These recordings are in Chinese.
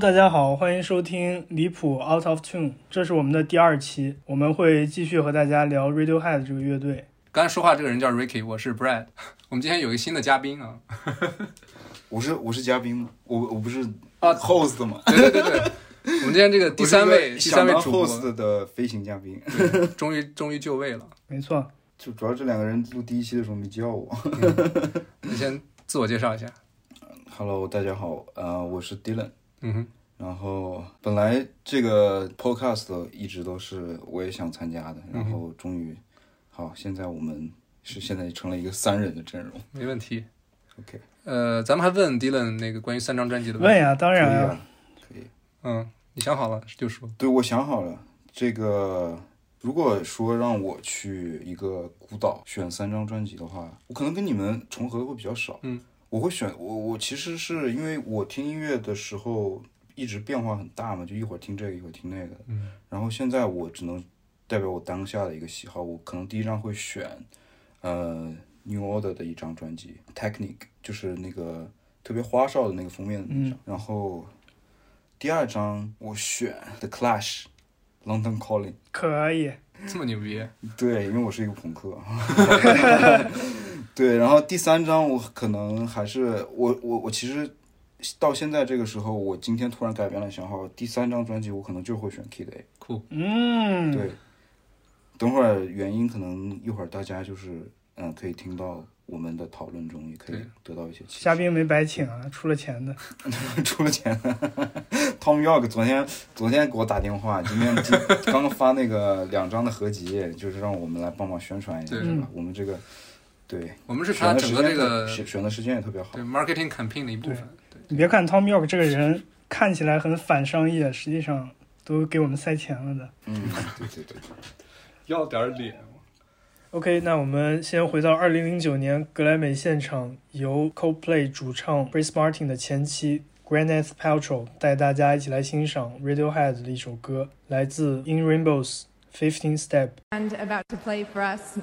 大家好，欢迎收听离谱 Out of Tune，这是我们的第二期，我们会继续和大家聊 Radiohead 这个乐队。刚才说话这个人叫 Ricky，我是 Brad。我们今天有一个新的嘉宾啊，我是我是嘉宾吗？我我不是啊 host 吗？对对对对，我们今天这个第三位第三位主播 host 的飞行嘉宾，对终于终于就位了。没错，就主要这两个人录第一期的时候没叫我。你先自我介绍一下。Hello，大家好，呃，我是 Dylan。嗯哼，然后本来这个 podcast 一直都是我也想参加的，然后终于好，现在我们是现在成了一个三人的阵容。没问题。OK，呃，咱们还问 Dylan 那个关于三张专辑的问题。问呀，当然可以。嗯，你想好了就说。对，我想好了，这个如果说让我去一个孤岛选三张专辑的话，我可能跟你们重合的会比较少。嗯，我会选我我其实是因为我听音乐的时候一直变化很大嘛，就一会儿听这个，一会儿听那个。嗯，然后现在我只能代表我当下的一个喜好，我可能第一张会选呃 New Order 的一张专辑《Technique》，就是那个特别花哨的那个封面的那张。然后第二张我选 The Clash。London Calling，可以，这么牛逼？对，因为我是一个朋克。对，然后第三张我可能还是我我我其实到现在这个时候，我今天突然改变了想法，第三张专辑我可能就会选 Kid A。酷。嗯，对，等会儿原因可能一会儿大家就是嗯可以听到我们的讨论中，也可以得到一些嘉宾没白请啊，出了钱的。发。出了钱的，Tom York 昨天昨天给我打电话，今天今刚刚发那个两张的合集，就是让我们来帮忙宣传一下，是吧？我们这个对。我们是他选的时间整个这个选选的时间也特别好对。marketing campaign 的一部分。对，你别看 Tom York 这个人看起来很反商业，实际上都给我们塞钱了的。嗯，对对对对。要点脸。OK，那我们先回到2009年格莱美现场，由 Coldplay 主唱 Chris Martin 的前妻 Gwyneth Paltrow 带大家一起来欣赏 Radiohead 的一首歌，来自 In Rainbows 15 Step。And about to play for us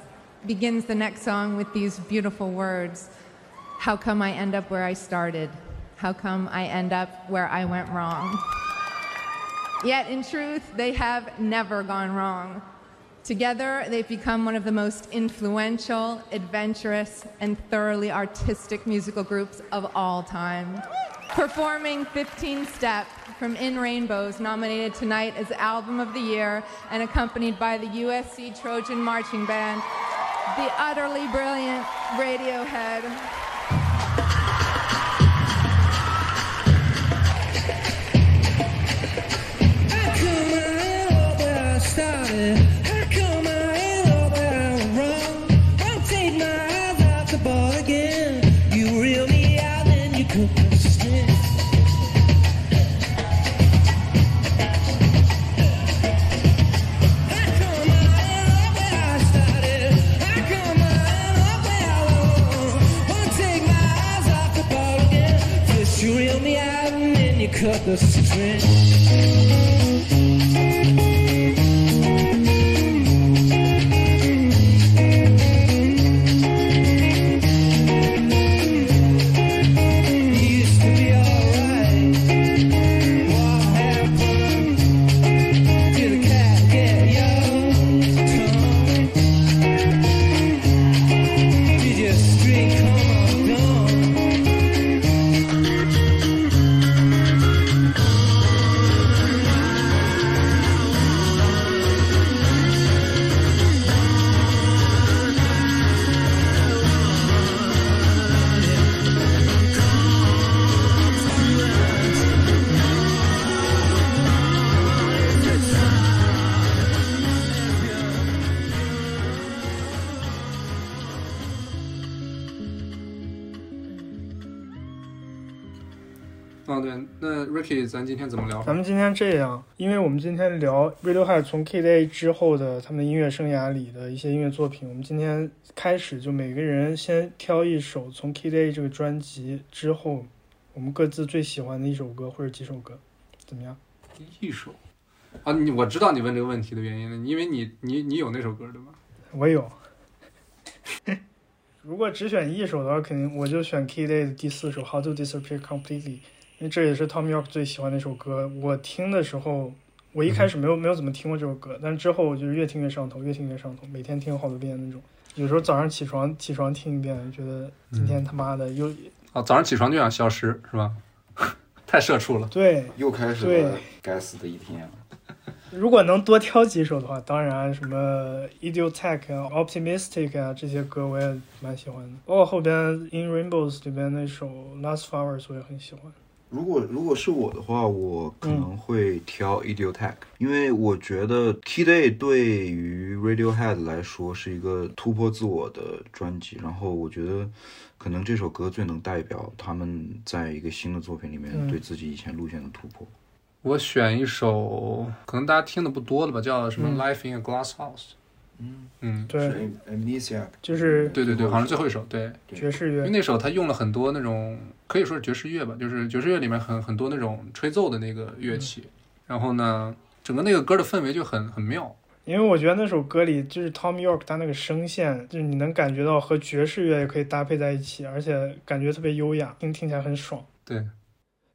begins the next song with these beautiful words How come I end up where I started? How come I end up where I went wrong? Yet, in truth, they have never gone wrong. Together, they've become one of the most influential, adventurous, and thoroughly artistic musical groups of all time. Performing 15 Step from In Rainbows, nominated tonight as Album of the Year and accompanied by the USC Trojan Marching Band, the utterly brilliant Radiohead. The string. Ricky，咱今天怎么聊？咱们今天这样，因为我们今天聊 Radiohead 从 Kid A 之后的他们音乐生涯里的一些音乐作品，我们今天开始就每个人先挑一首从 Kid A 这个专辑之后，我们各自最喜欢的一首歌或者几首歌，怎么样？一首啊，你我知道你问这个问题的原因了，因为你你你有那首歌对吧？我有。如果只选一首的话，肯定我就选 Kid A 的第四首《How to Disappear Completely》，因为这也是 Tom York 最喜欢的一首歌。我听的时候，我一开始没有、没有怎么听过这首歌，但是之后我就是越听越上头，越听越上头，每天听好多遍那种。有时候早上起床起床听一遍，觉得今天他妈的又、啊，早上起床就想消失是吧？太社畜了。对。又开始对了该死的一天了。如果能多挑几首的话，当然什么 Idiotech 啊、Optimistic 啊这些歌我也蛮喜欢的，包括后边 In Rainbows 里边那首 Last Flowers 我也很喜欢。如果如果是我的话，我可能会挑 Idiotech，、因为我觉得 Key Day 对于 Radiohead 来说是一个突破自我的专辑，然后我觉得可能这首歌最能代表他们在一个新的作品里面嗯对自己以前路线的突破。我选一首可能大家听的不多的吧，叫什么《嗯 Life in a Glass House》。嗯，嗯，对，Amnesia，就是对对对，好像最后一首，对，爵士乐。因为那首他用了很多那种可以说是爵士乐吧，就是爵士乐里面很很多那种吹奏的那个乐器，然后呢，整个那个歌的氛围就很很妙。因为我觉得那首歌里就是 Tom York 他那个声线，就是你能感觉到和爵士乐也可以搭配在一起，而且感觉特别优雅，听听起来很爽。对，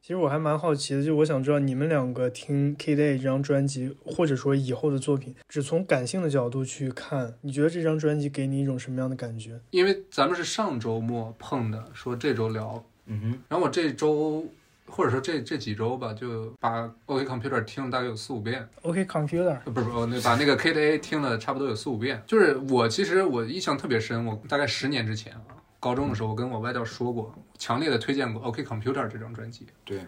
其实我还蛮好奇的，就我想知道你们两个听 K Day 这张专辑，或者说以后的作品，只从感性的角度去看，你觉得这张专辑给你一种什么样的感觉？因为咱们是上周末碰的，说这周聊，嗯哼，然后我这周或者说这这几周吧，就把 OK Computer 听了大概有四五遍，OK Computer，呃不是不是，那把那个 K D A 听了差不多有四五遍。就是我其实我印象特别深，我大概十年之前啊，高中的时候我跟我外教说过，强烈的推荐过 OK Computer 这张专辑。对，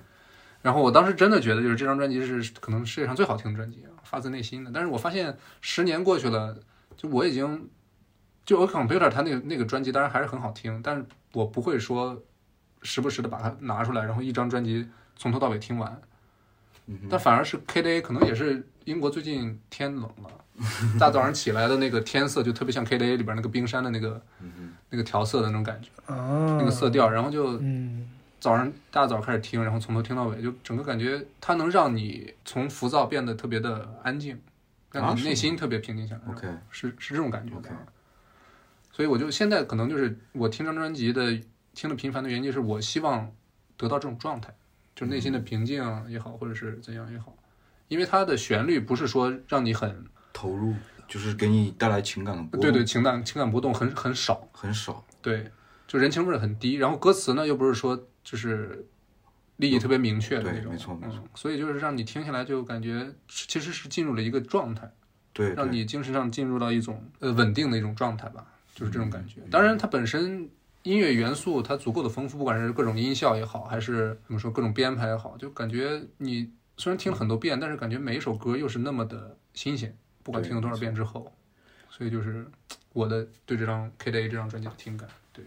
然后我当时真的觉得，就是这张专辑是可能世界上最好听的专辑啊，发自内心的。但是我发现十年过去了，就我已经就 OK Computer 它那个那个专辑当然还是很好听，但是我不会说时不时的把它拿出来，然后一张专辑从头到尾听完。但反而是 K D A 可能也是英国最近天冷了，大早上起来的那个天色就特别像 K D A 里边那个冰山的那个那个调色的那种感觉，啊，那个色调，然后就嗯，早上大早开始听，然后从头听到尾，就整个感觉它能让你从浮躁变得特别的安静，让你内心特别平静下来。OK 是是这种感觉 OK。所以我就现在可能就是我听这张专辑的听的频繁的原因，就是我希望得到这种状态，就是内心的平静也好，或者是怎样也好，因为它的旋律不是说让你很投入就是给你带来情感的波动，对对情感情感波动很很少，很少，对，就人情味儿很低，然后歌词呢又不是说就是利益特别明确的那种，没错没错。嗯，所以就是让你听下来就感觉其实是进入了一个状态，对，对。让你精神上进入到一种呃稳定的一种状态吧，就是这种感觉。当然，它本身音乐元素它足够的丰富，不管是各种音效也好，还是怎么说各种编排也好，就感觉你虽然听了很多遍，但是感觉每一首歌又是那么的新鲜，不管听了多少遍之后，所以就是我的对这张 K Day 这张专辑的听感。对，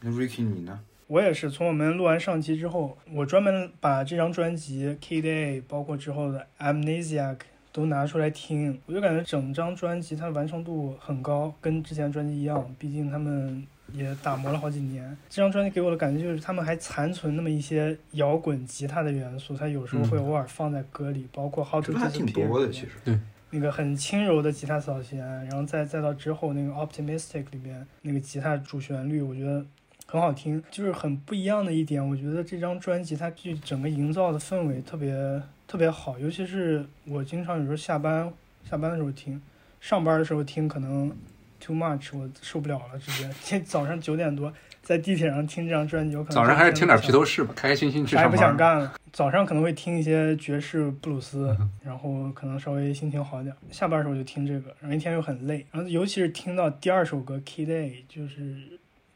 那 Ricky 你呢？我也是从我们录完上期之后，我专门把这张专辑《K Day》包括之后的《Amnesiac》都拿出来听，我就感觉整张专辑它的完成度很高，跟之前专辑一样，毕竟他们也打磨了好几年。这张专辑给我的感觉就是他们还残存那么一些摇滚吉他的元素，它有时候会偶尔放在歌里，包括《How to 这个还挺多的，其面实。那个很轻柔的吉他扫弦，然后再再到之后那个 Optimistic 里边那个吉他主旋律，我觉得很好听，就是很不一样的一点。我觉得这张专辑它就整个营造的氛围特别特别好，尤其是我经常有时候下班下班的时候听，上班的时候听可能 too much，我受不了了，直接。这 早上九点多在地铁上听这张专辑，我可能早上还是听点披头。士吧，开开心心去啥也不。想干了。早上可能会听一些爵士、布鲁斯，然后可能稍微心情好点儿。下班的时候就听这个，然后一天又很累。然后尤其是听到第二首歌《Key Day》，就是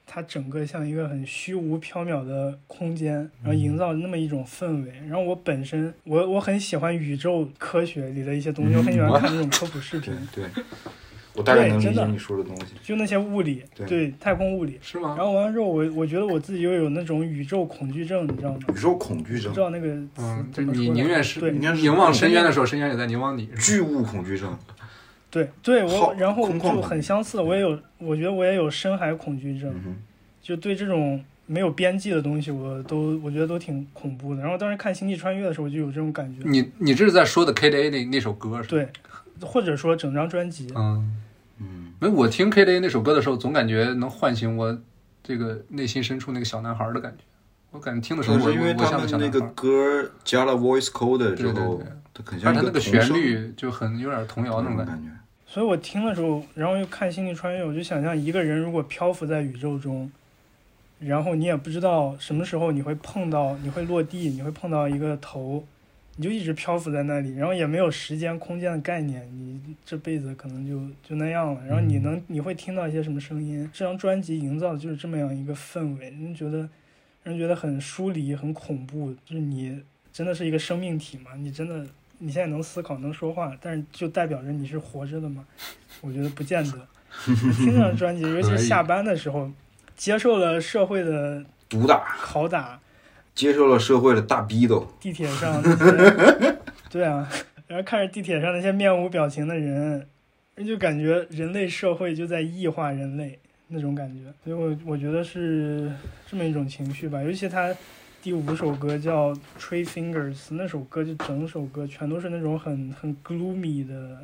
它整个像一个很虚无缥缈的空间，然后营造那么一种氛围。然后我本身我我很喜欢宇宙科学里的一些东西，我很喜欢看那种科普视频对，对，我大概能理真的解你说的东西。就那些物理，对对太空物理。是吗然？后完了之后，我我觉得我自己又有那种宇宙恐惧症，你知道吗？宇宙恐惧症不知、道那个词嗯，就怎么说来你宁愿是对凝望深渊的时候，深渊也在凝望你。巨物恐惧症，对对，我然后就很相似，我也有，我觉得我也有深海恐惧症，嗯，就对这种没有边际的东西，我都我觉得都挺恐怖的。然后当时看《星际穿越》的时候，就有这种感觉，你你这是在说的 K D A 那那首歌是吧？对，或者说整张专辑，嗯，嗯，没，我听 K D A 那首歌的时候，总感觉能唤醒我这个内心深处那个小男孩的感觉。我感觉听的时候我能是因为他我像们那个个小男孩歌加了 voice code 之后对对对，它很像一而且它那个旋律就很有点童谣那种感觉。感觉。所以我听的时候，然后又看《星际穿越》，我就想象一个人如果漂浮在宇宙中，然后你也不知道什么时候你会碰到，你会落地，你会碰到一个头，你就一直漂浮在那里，然后也没有时间、空间的概念，你这辈子可能就就那样了。然后你能你会听到一些什么声音？这张专辑营造的就是这么样一个氛围，人觉得人觉得很疏离、很恐怖，就是你真的是一个生命体嘛？你真的你现在能思考、能说话，但是就代表着你是活着的吗？我觉得不见得。听这张专辑，尤其是下班的时候，接受了社会的毒打，拷打，接受了社会的大逼斗，地铁上，对啊，然后看着地铁上那些面无表情的人，就感觉人类社会就在异化人类那种感觉，所以我我觉得是这么一种情绪吧。尤其他第五首歌叫《Tree Fingers》，那首歌就整首歌全都是那种很很 gloomy 的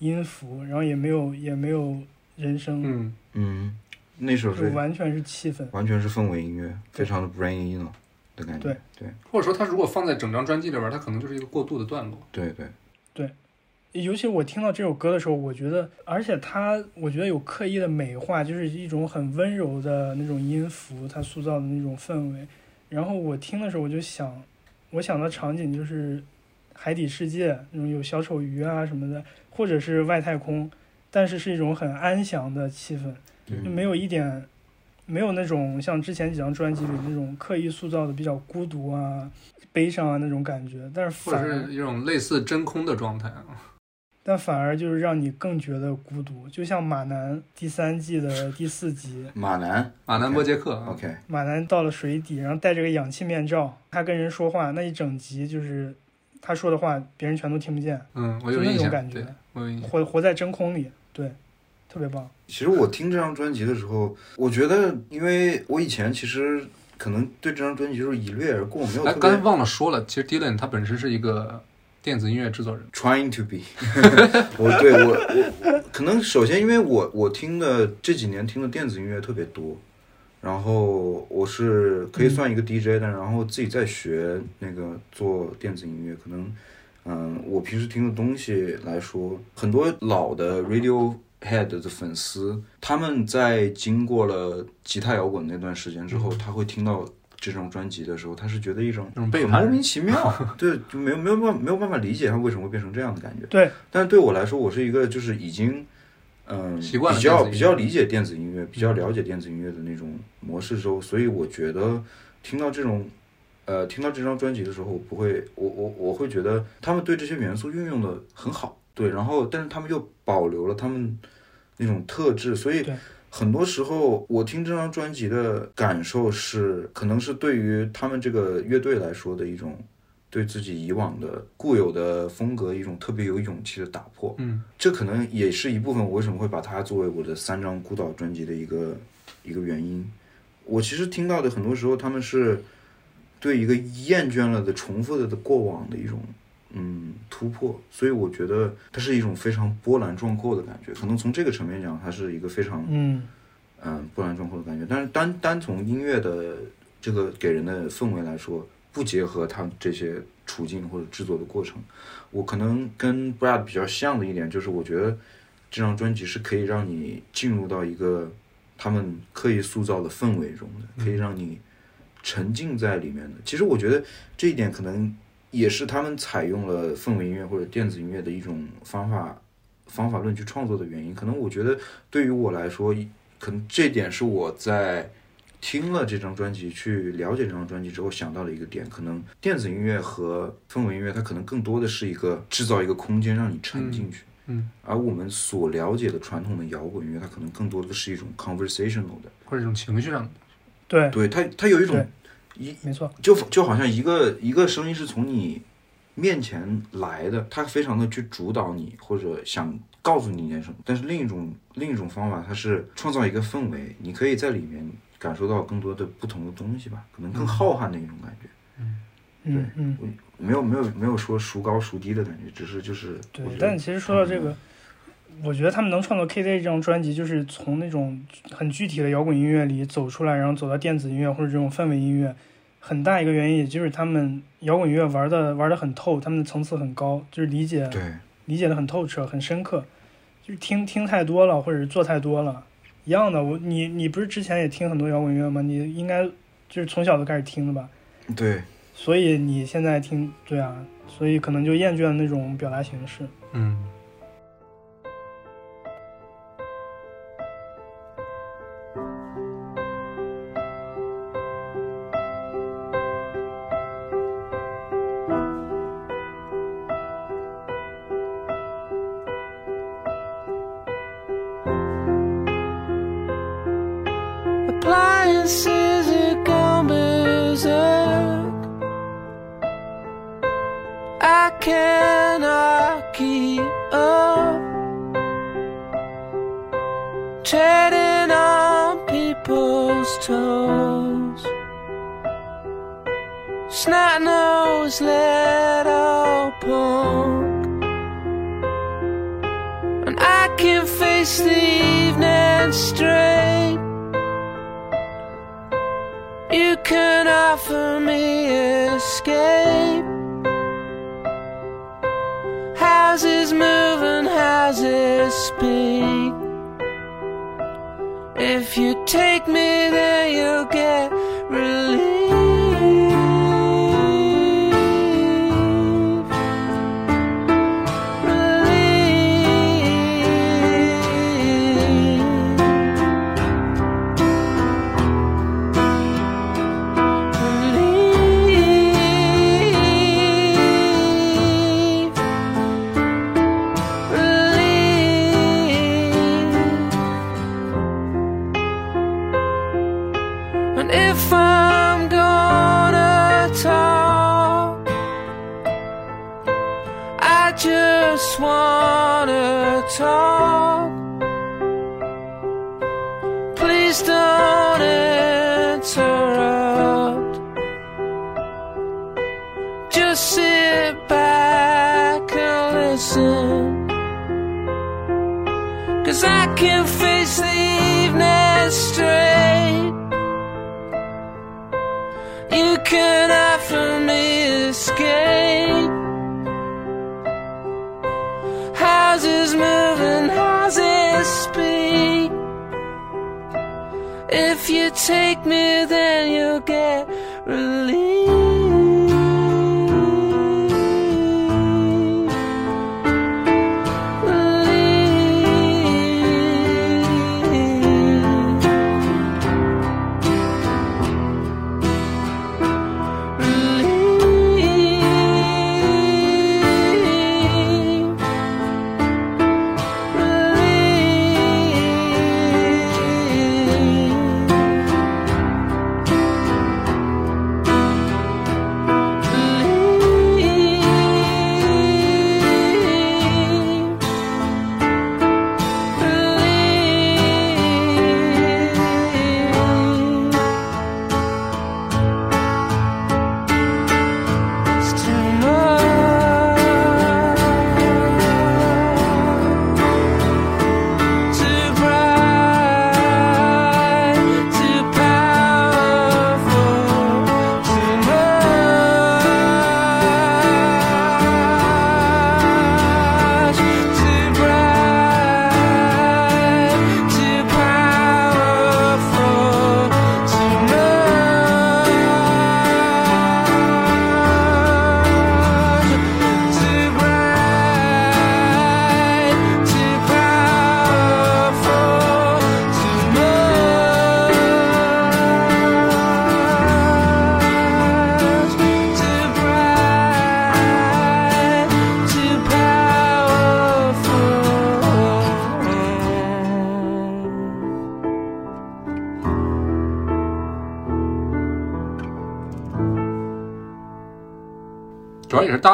音符，然后也没有也没有人声，嗯，嗯，那首就是完全是气氛。完全是氛围音乐，非常的 brain in 了的感觉。对对或者说它如果放在整张专辑里边儿，它可能就是一个过渡的段落。对对对，尤其我听到这首歌的时候，我觉得，而且它，我觉得有刻意的美化，就是一种很温柔的那种音符，它塑造的那种氛围。然后我听的时候，我就想，我想到场景就是海底世界那种有小丑鱼啊什么的，或者是外太空，但是是一种很安详的气氛，就没有一点，没有那种像之前几张专辑里那种刻意塑造的比较孤独啊、悲伤啊那种感觉，但是或者反而是一种类似真空的状态啊。但反而就是让你更觉得孤独，就像马南第三季的第四集，马南马南波杰克啊。OK，马南到了水底，然后戴着个氧气面罩，他跟人说话，那一整集就是他说的话，别人全都听不见，嗯，我有就那印象，种感觉对，我有印象。活活在真空里，对，特别棒。其实我听这张专辑的时候，我觉得，因为我以前其实可能对这张专辑就是一掠而过，没有哎，刚才忘了说了，其实 Dylan 他本身是一个电子音乐制作人。trying to be 我对我我我可能首先因为我我听的这几年听的电子音乐特别多，然后我是可以算一个 DJ 的，然后自己在学那个做电子音乐，可能嗯，我平时听的东西来说，很多老的 Radiohead 的粉丝，他们在经过了吉他摇滚那段时间之后，他会听到这张专辑的时候，他是觉得一种那种背叛很莫名其妙，对，就没有没有办法没有办法理解他为什么会变成这样的感觉。对，但是对我来说，我是一个就是已经嗯习惯比较比较理解电子音乐，比较了解电子音乐的那种模式之后，所以我觉得听到这种。呃，听到这张专辑的时候，我不会，我我我会觉得他们对这些元素运用的很好，对，然后但是他们又保留了他们那种特质，所以很多时候我听这张专辑的感受是，可能是对于他们这个乐队来说的一种对自己以往的固有的风格一种特别有勇气的打破。嗯，这可能也是一部分我为什么会把它作为我的三张孤岛专辑的一个一个原因。我其实听到的很多时候，他们是对一个厌倦了的、重复的的过往的一种嗯突破，所以我觉得它是一种非常波澜壮阔的感觉。可能从这个层面讲，它是一个非常嗯，嗯波澜壮阔的感觉。但是单单从音乐的这个给人的氛围来说，不结合他们这些处境或者制作的过程，我可能跟 Brad 比较像的一点就是，我觉得这张专辑是可以让你进入到一个他们刻意塑造的氛围中的，可以让你沉浸在里面的。其实我觉得这一点可能也是他们采用了氛围音乐或者电子音乐的一种方法方法论去创作的原因。可能我觉得对于我来说，可能这点是我在听了这张专辑，去了解这张专辑之后想到的一个点。可能电子音乐和氛围音乐，它可能更多的是一个制造一个空间让你沉进去。嗯，而我们所了解的传统的摇滚乐，它可能更多的是一种 conversational 的，或者一种情绪上的。对，对它，它有一种对一没错，就就好像一个一个声音是从你面前来的，它非常的去主导你，或者想告诉你一件什么。但是另一种另一种方法，它是创造一个氛围，你可以在里面感受到更多的不同的东西吧，可能更浩瀚的一种感觉。嗯嗯。没有没有没有说孰高孰低的感觉，只是就是对但其实说到这个，我觉得他们能创作《K Day》这张专辑，就是从那种很具体的摇滚音乐里走出来，然后走到电子音乐或者这种氛围音乐，很大一个原因，也就是他们摇滚乐玩的玩的很透，他们的层次很高，就是理解对，理解的很透彻，很深刻。就是听听太多了，或者是做太多了，一样的。我你你不是之前也听很多摇滚乐吗？你应该就是从小就开始听的吧？对，所以你现在听，对啊，所以可能就厌倦了那种表达形式。嗯，If you take me, then you'll get relief.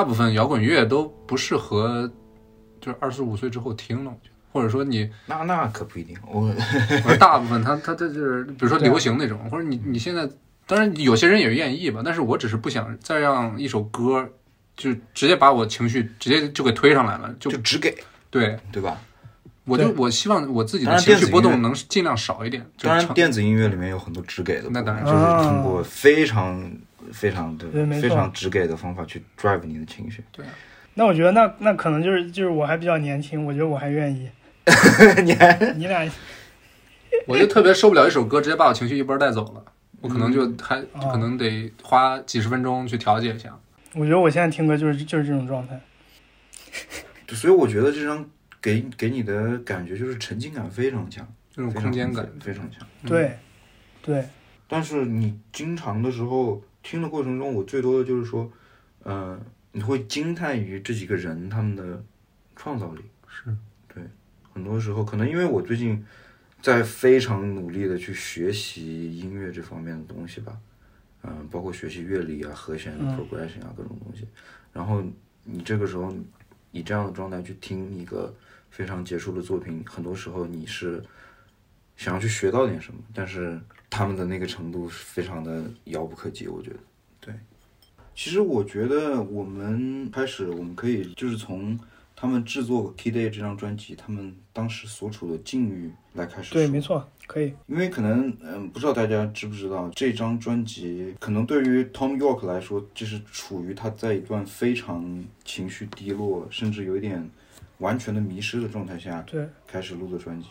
部分摇滚乐都不适合，就是二十五岁之后听了，我觉得，或者说你，那那可不一定。我 我说大部分他他他就是，比如说流行那种，或者你你现在，当然有些人也愿意吧，但是我只是不想再让一首歌就直接把我情绪直接就给推上来了，就就只给，对。对吧？我就我希望我自己的情绪波动能尽量少一点，就当然，电子音乐里面有很多只给的，那当然。就是通过非常非常对对非常直给的方法去 drive 你的情绪。对。啊，那我觉得那那可能就是就是我还比较年轻，我觉得我还愿意。你还？你俩？我就特别受不了一首歌直接把我情绪一波带走了，我可能就还哦。可能得花几十分钟去调节一下。我觉得我现在听歌就是就是这种状态。所以我觉得这张给给你的感觉就是沉浸感非常强，这种空间感，非常强。嗯。对，对，但是你经常的时候听的过程中，我最多的就是说，呃，你会惊叹于这几个人他们的创造力。是，对，很多时候可能因为我最近在非常努力的去学习音乐这方面的东西吧，嗯、包括学习乐理啊、和弦 progression 啊各种东西。然后你这个时候以这样的状态去听一个非常杰出的作品，很多时候你是想要去学到点什么，但是他们的那个程度是非常的遥不可及，我觉得。对，其实我觉得我们开始，我们可以就是从他们制作《Key Day》这张专辑，他们当时所处的境遇来开始对，没错，可以。因为可能，嗯，不知道大家知不知道，这张专辑可能对于 Tom York 来说，就是处于他在一段非常情绪低落，甚至有一点完全的迷失的状态下对，开始录的专辑。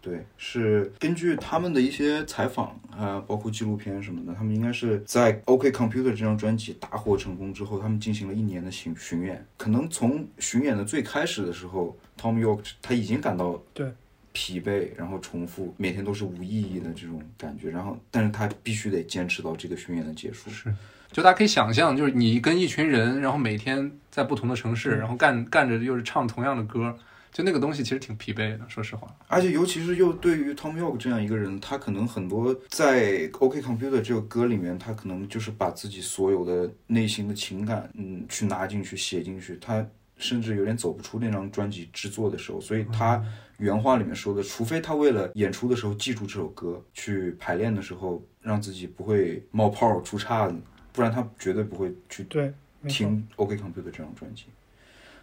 对，是根据他们的一些采访啊，包括纪录片什么的，他们应该是在 OK Computer 这张专辑大获成功之后，他们进行了一年的巡巡演。可能从巡演的最开始的时候，Tom York 他已经感到对疲惫，然后重复，每天都是无意义的这种感觉。然后，但是他必须得坚持到这个巡演的结束。是就大家可以想象，就是你跟一群人，然后每天在不同的城市，然后干干着又是唱同样的歌，就那个东西其实挺疲惫的，说实话。而且尤其是又对于 Tom York 这样一个人，他可能很多在 OK Computer 这个歌里面，他可能就是把自己所有的内心的情感，嗯，去拿进去写进去，他甚至有点走不出那张专辑制作的时候，所以他原话里面说的，除非他为了演出的时候记住这首歌，去排练的时候让自己不会冒泡出岔子，不然他绝对不会去对，听 OK Computer 这张专辑。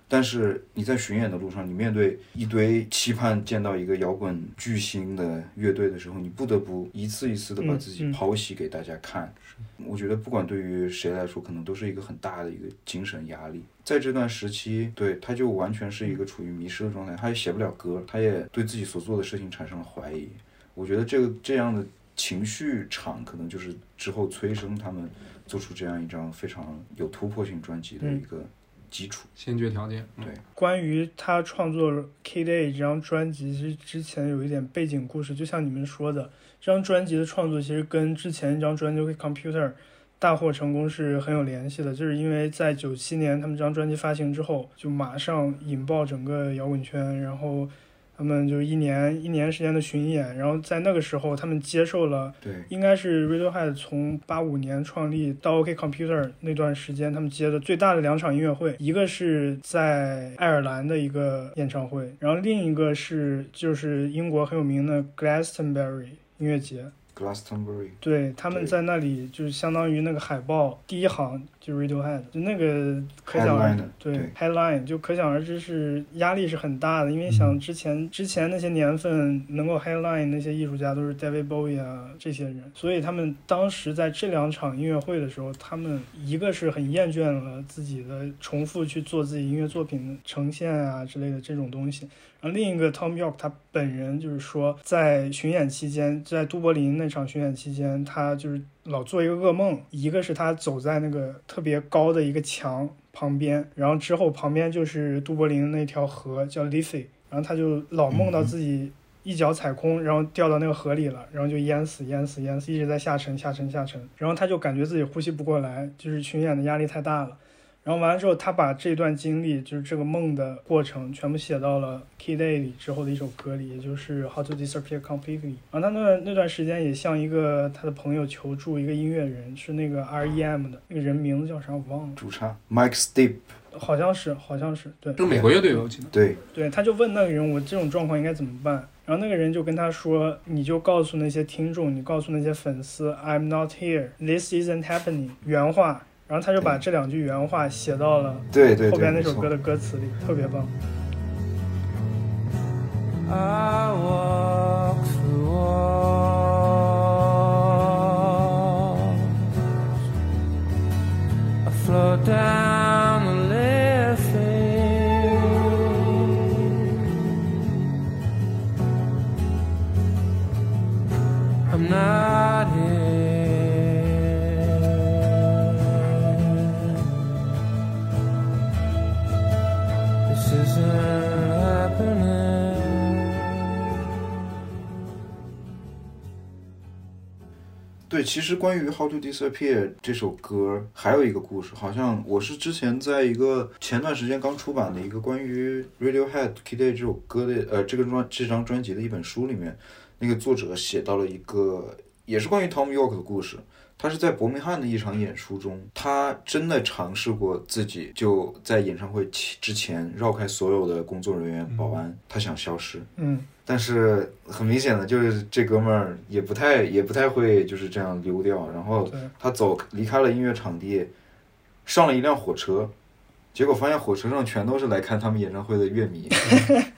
但是你在巡演的路上，你面对一堆期盼见到一个摇滚巨星的乐队的时候，你不得不一次一次的把嗯自己嗯剖析给大家看。我觉得不管对于谁来说，可能都是一个很大的一个精神压力。在这段时期，对他就完全是一个处于迷失的状态，他也写不了歌，他也对自己所做的事情产生了怀疑。我觉得这个这样的情绪场，可能就是之后催生他们做出这样一张非常有突破性专辑的一个基础。先决条件，嗯。对。关于他创作《K Day》这张专辑，其实之前有一点背景故事，就像你们说的，这张专辑的创作其实跟之前一张专辑《Computer》大获成功是很有联系的，就是因为在九七年他们这张专辑发行之后，就马上引爆整个摇滚圈，然后他们就一年一年时间的巡演，然后在那个时候他们接受了对，应该是 Radiohead 从八五年创立到 OK Computer 那段时间，他们接的最大的两场音乐会，一个是在爱尔兰的一个演唱会，然后另一个是就是英国很有名的 Glastonbury 音乐节。Glastonbury，对，他们在那里就是相当于那个海报第一行就是 Radiohead，就那个可想而对对。Headline 就可想而知是压力是很大的，因为想之前之前那些年份能够 headline 那些艺术家都是 David Bowie 啊这些人，所以他们当时在这两场音乐会的时候，他们一个是很厌倦了自己的重复去做自己音乐作品的呈现啊之类的这种东西，然后另一个 Tom York 他本人就是说，在巡演期间，在都柏林那场巡演期间，他就是老做一个噩梦，一个是他走在那个特别高的一个墙旁边，然后之后旁边就是都柏林那条河叫 Liffey，然后他就老梦到自己一脚踩空，然后掉到那个河里了，然后就淹死、淹死、淹死，一直在下沉、下沉、下沉，然后他就感觉自己呼吸不过来，就是群演的压力太大了。然后完了之后，他把这段经历，就是这个梦的过程，全部写到了《Key Day》里之后的一首歌里，也就是《How to Disappear Completely》。然后他那段那段时间也向一个他的朋友求助，一个音乐人，是那个 R.E.M 的那个人名字叫啥我忘了，主唱 Mike Stipe，好像是好像是对这个美国乐队我记得，对，对，他就问那个人我这种状况应该怎么办？然后那个人就跟他说，你就告诉那些听众，你告诉那些粉丝，I'm not here, this isn't happening，原话。然后他就把这两句原话写到了对对后边那首歌的歌词里特别棒 i walked waltz i float down the living i'm now 对，其实关于《How to Disappear》这首歌，还有一个故事，好像我是之前在一个前段时间刚出版的一个关于 Radiohead Kid A 这首歌的呃这个专这张专辑的一本书里面，那个作者写到了一个也是关于 Tom York 的故事。他是在伯明翰的一场演出中，他真的尝试过自己就在演唱会之前绕开所有的工作人员、保安，他想消失。嗯。但是很明显的就是这哥们儿也不太也不太会就是这样溜掉，然后他走离开了音乐场地，上了一辆火车，结果发现火车上全都是来看他们演唱会的乐迷，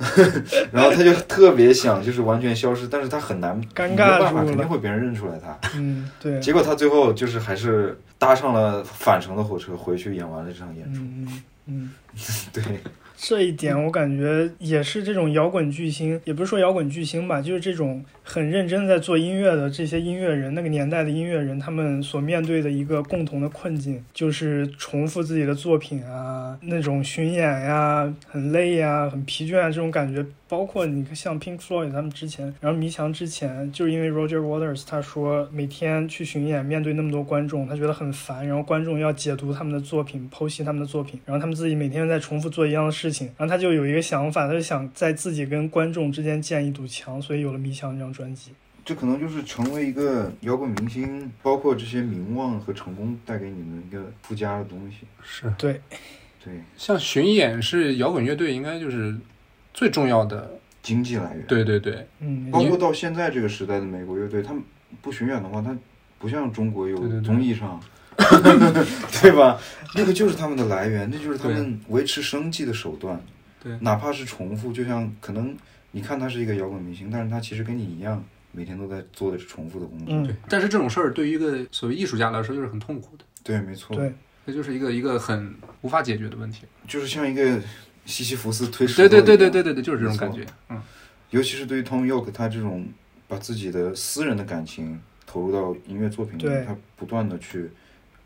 然后他就特别想就是完全消失，但是他很难，尴尬没办法，肯定会别人认出来他。嗯，对，结果他最后就是还是搭上了返程的火车回去演完了这场演出。嗯嗯嗯。对，这一点我感觉也是这种摇滚巨星，也不是说摇滚巨星吧，就是这种很认真在做音乐的这些音乐人，那个年代的音乐人，他们所面对的一个共同的困境，就是重复自己的作品啊，那种巡演呀、很累呀、很疲倦啊，这种感觉。包括你像 Pink Floyd 他们之前，然后迷墙之前，就是因为 Roger Waters 他说每天去巡演，面对那么多观众，他觉得很烦，然后观众要解读他们的作品，剖析他们的作品，然后他们自己每天在重复做一样的事情，然后他就有一个想法，他就想在自己跟观众之间建一堵墙，所以有了《迷墙》这张专辑。这可能就是成为一个摇滚明星，包括这些名望和成功带给你们一个附加的东西。是对，对，像巡演是摇滚乐队应该就是最重要的，经济来源。，对对对，嗯，包括到现在这个时代的美国乐队，他们不巡演的话，他不像中国有对对对综艺上，对吧？那个就是他们的来源，那就是他们维持生计的手段。对哪怕是重复，就像可能你看他是一个摇滚明星，但是他其实跟你一样，每天都在做的是重复的工作。嗯对，但是这种事儿对于一个所谓艺术家来说就是很痛苦的，对，没错，对，这就是一个一个很无法解决的问题。就是像一个西西弗斯推石对对对对对对对，就是这种感觉。嗯，尤其是对于 Tom York 他这种把自己的私人的感情投入到音乐作品里，他不断的去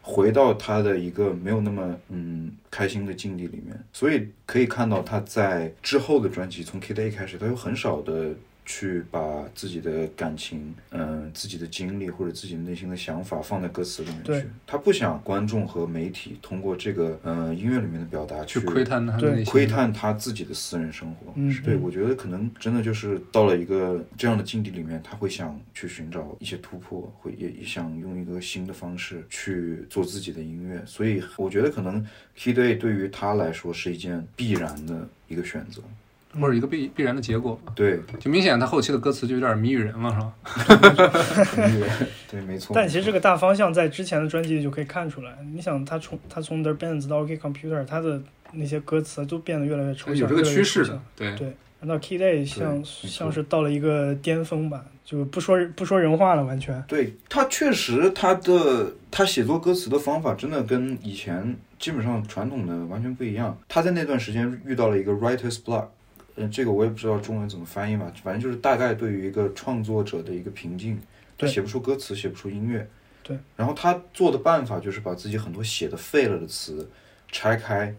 回到他的一个没有那么嗯开心的境地里面，所以可以看到他在之后的专辑从 Kid A 开始，他有很少的。去把自己的感情，嗯、自己的经历或者自己内心的想法放在歌词里面对去。他不想观众和媒体通过这个，呃，音乐里面的表达去窥探他的对，窥探他自己的私人生活。嗯对，我觉得可能真的就是到了一个这样的境地里面，他会想去寻找一些突破，会也也想用一个新的方式去做自己的音乐。所以我觉得可能 Key Day 对于他来说是一件必然的一个选择。或者一个必必然的结果。对，就明显他后期的歌词就有点谜语人了，是吧？对，没错。但其实这个大方向在之前的专辑里就可以看出来。你想，他从他从 The Bands 到 OK Computer，他的那些歌词都变得越来越抽象，有这个趋势对对，到 Kid A 像像是到了一个巅峰吧，就不说不说人话了，完全。对他确实，他的他写作歌词的方法真的跟以前基本上传统的完全不一样。他在那段时间遇到了一个 writer's block，呃，这个我也不知道中文怎么翻译嘛，反正就是大概对于一个创作者的一个瓶颈，他写不出歌词，写不出音乐。对，然后他做的办法就是把自己很多写的废了的词拆开，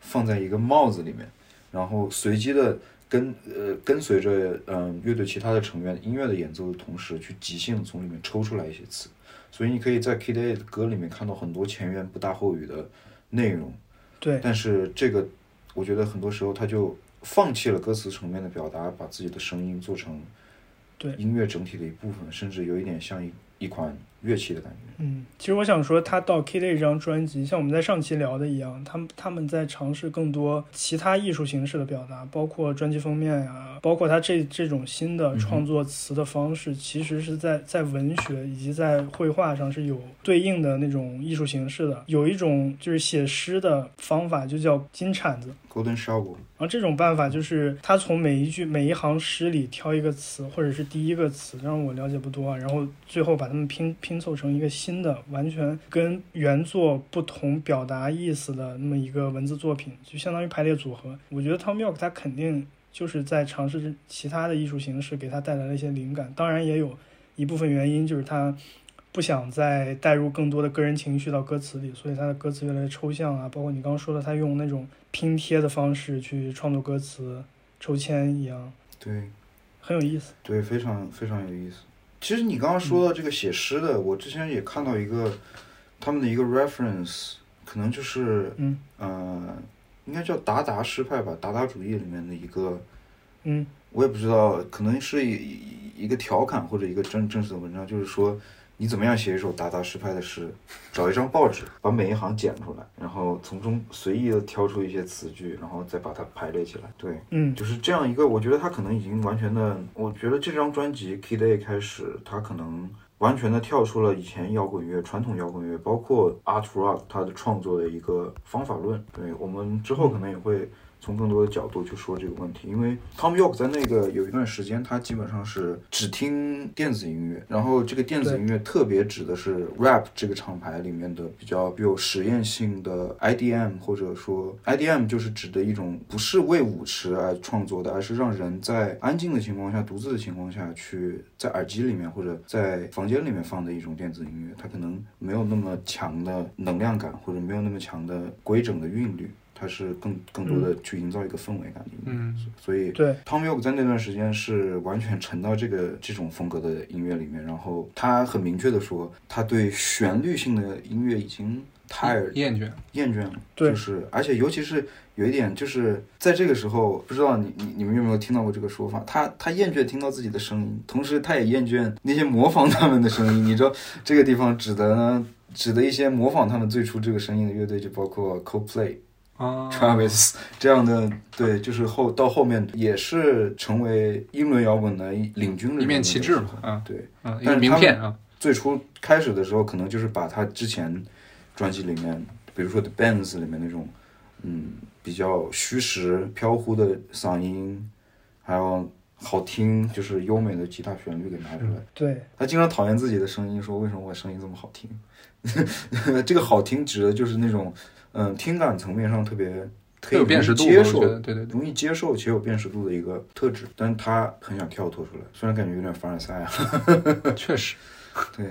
放在一个帽子里面，然后随机的跟呃跟随着嗯、乐队其他的成员音乐的演奏的同时，去即兴从里面抽出来一些词，所以你可以在 Kid A 的歌里面看到很多前言不搭后语的内容，对，但是这个我觉得很多时候他就放弃了歌词层面的表达，把自己的声音做成对音乐整体的一部分，甚至有一点像一一款乐器的感觉。嗯，其实我想说，他到 Kid A 这张专辑，像我们在上期聊的一样，他们他们在尝试更多其他艺术形式的表达，包括专辑封面呀、包括他这这种新的创作词的方式，其实是在在文学以及在绘画上是有对应的那种艺术形式的。有一种就是写诗的方法，就叫金铲子。Golden Shovel，然后这种办法就是他从每一句每一行诗里挑一个词，或者是第一个词，让我了解不多，然后最后把它们拼拼凑成一个新的，完全跟原作不同表达意思的那么一个文字作品，就相当于排列组合。我觉得 Tom York 他肯定就是在尝试其他的艺术形式，给他带来了一些灵感。当然也有一部分原因就是他不想再带入更多的个人情绪到歌词里，所以他的歌词越来越抽象啊。包括你刚刚说的，他用那种拼贴的方式去创作歌词，抽签一样，对很有意思。对，非常非常有意思。其实你刚刚说到这个写诗的，我之前也看到一个他们的一个 reference，可能就是嗯呃，应该叫达达诗派吧，达达主义里面的一个，嗯我也不知道，可能是一一一个调侃或者一个正正式的文章，就是说你怎么样写一首达达诗派的诗，找一张报纸，把每一行剪出来，然后从中随意的挑出一些词句，然后再把它排列起来。对，嗯就是这样一个，我觉得他可能已经完全的，我觉得这张专辑 Kid A 开始，他可能完全的跳出了以前摇滚乐、传统摇滚乐，包括 Art Rock 他的创作的一个方法论。对我们之后可能也会从更多的角度去说这个问题，因为 Tom York 在那个有一段时间，他基本上是只听电子音乐，然后这个电子音乐特别指的是 rap 这个厂牌里面的比较具有实验性的 IDM，或者说 IDM 就是指的一种不是为舞池而创作的，而是让人在安静的情况下、独自的情况下去在耳机里面或者在房间里面放的一种电子音乐，它可能没有那么强的能量感，或者没有那么强的规整的韵律。它是更更多的去营造一个氛围感嗯。所以对。Tom York 在那段时间是完全沉到这个这种风格的音乐里面，然后他很明确的说，他对旋律性的音乐已经太厌倦。厌倦了，对。就是而且尤其是有一点，就是在这个时候，不知道你你你们有没有听到过这个说法？他他厌倦听到自己的声音，同时他也厌倦那些模仿他们的声音。你知道这个地方指的呢，指的一些模仿他们最初这个声音的乐队，就包括 Coldplay、啊 Travis 这样的，对，就是后到后面也是成为英伦摇滚的领军人物一面旗帜嘛啊对。嗯，但是名片啊，最初开始的时候，可能就是把他之前专辑里面，比如说 The Bands 里面那种，嗯，比较虚实飘忽的嗓音，还有好听就是优美的吉他旋律给拿出来。对，他经常讨厌自己的声音，说为什么我声音这么好听？这个好听指的就是那种，嗯，听感层面上特别可以有辨识度，接受对对对，容易接受且有辨识度的一个特质，但他很想跳脱出来，虽然感觉有点凡尔赛啊。确实，对，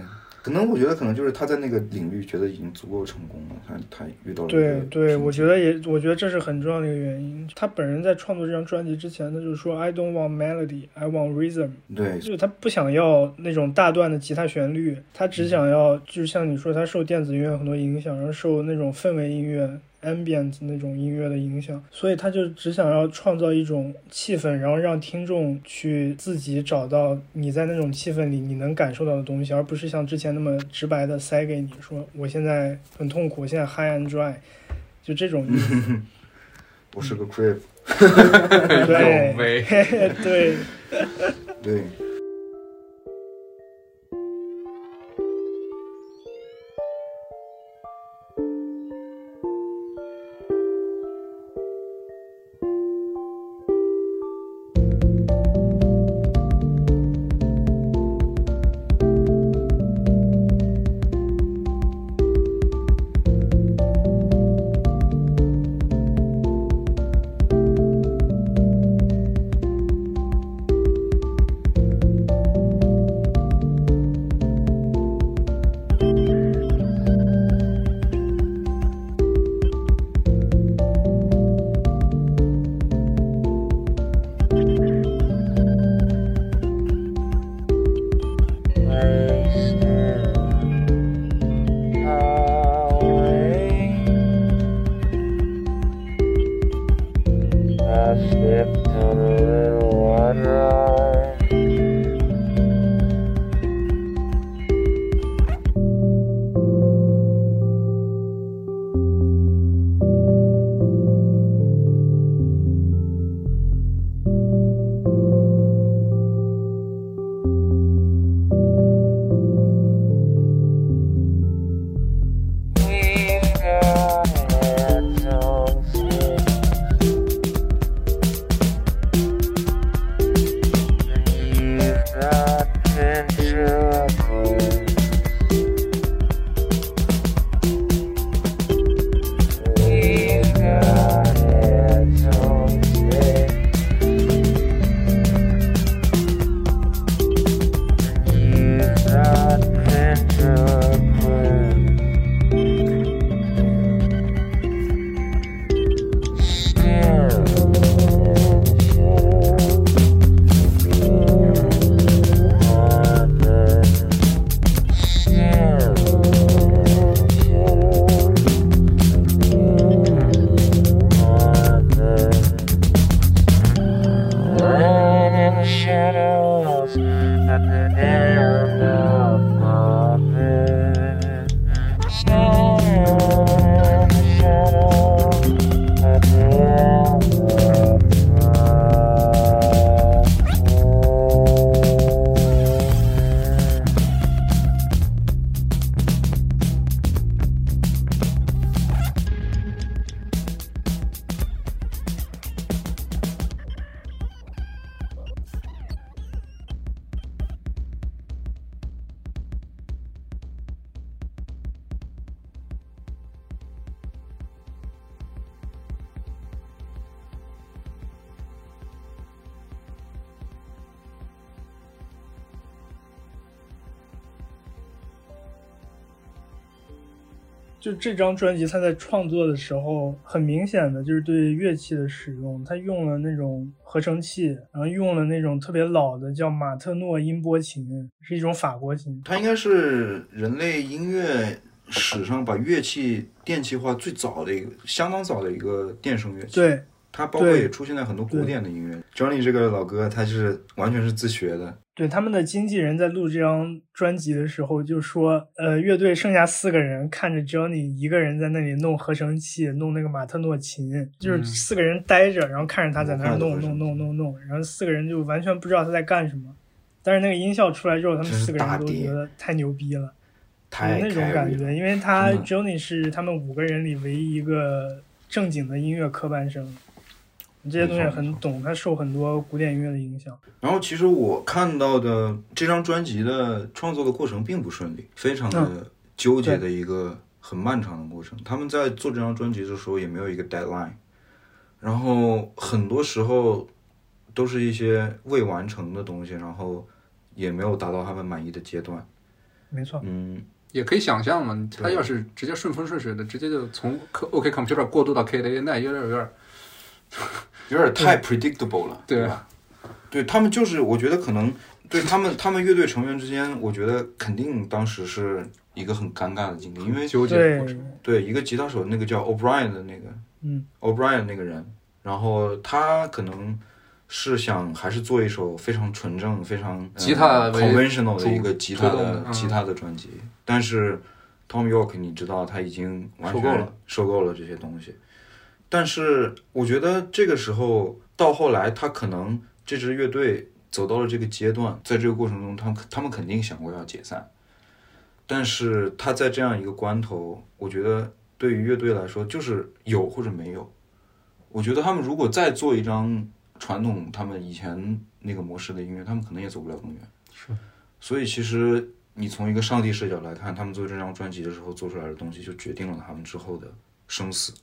可能我觉得可能就是他在那个领域觉得已经足够成功了，他他遇到了对对，我觉得也，我觉得这是很重要的一个原因。他本人在创作这张专辑之前，他就说 “I don't want melody, I want rhythm”，对。就是他不想要那种大段的吉他旋律，他只想要，就是像你说，他受电子音乐很多影响，然后受那种氛围音乐、ambient 那种音乐的影响，所以他就只想要创造一种气氛，然后让听众去自己找到你在那种气氛里你能感受到的东西，而不是像之前那么直白的塞给你说我现在很痛苦，我现在 high and dry，就这种意思。我是个 crib，对。对。对。就这张专辑，他在创作的时候，很明显的就是对乐器的使用，他用了那种合成器，然后用了那种特别老的叫马特诺音波琴，是一种法国琴。它应该是人类音乐史上把乐器电气化最早的一个，相当早的一个电声乐器。，对，它包括也出现在很多古典的音乐。Johnny 这个老哥，他是完全是自学的，对，他们的经纪人在录这张专辑的时候就说，呃，乐队剩下四个人看着 Johnny 一个人在那里弄合成器，弄那个马特诺琴，就是嗯。四个人待着，然后看着他在那儿弄弄弄弄弄，然后四个人就完全不知道他在干什么。但是那个音效出来之后，他们四个人都觉得太牛逼了，太有那种感觉，因为他 Johnny 是他们五个人里唯一一个正经的音乐科班生，这些东西很懂，他受很多古典音乐的影响。然后其实我看到的这张专辑的创作的过程并不顺利，非常的纠结的一个很漫长的过程。他们在做这张专辑的时候也没有一个 deadline，然后很多时候都是一些未完成的东西，然后也没有达到他们满意的阶段。没错，嗯，也可以想象嘛，他要是直接顺风顺水的，直接就从 OK Computer 过渡到 KDA，那有点有点有点太 predictable 了，对。吧？对他们就是，我觉得可能对他们 他们乐队成员之间，我觉得肯定当时是一个很尴尬的经历，因为纠结的过对程。，对一个吉他手那个叫 O'Brien 的那个嗯。O'Brien 那个人，然后他可能是想还是做一首非常纯正、非常、呃吉他为 conventional 的一个吉他的嗯。吉他的专辑，但是 Tom York 你知道他已经完全收购了。收购了这些东西，但是我觉得这个时候到后来，他可能这支乐队走到了这个阶段，在这个过程中，他们他们肯定想过要解散，但是他在这样一个关头，我觉得对于乐队来说就是有或者没有。我觉得他们如果再做一张传统他们以前那个模式的音乐，他们可能也走不了更远。是，所以其实你从一个上帝视角来看，他们做这张专辑的时候做出来的东西，就决定了他们之后的生死。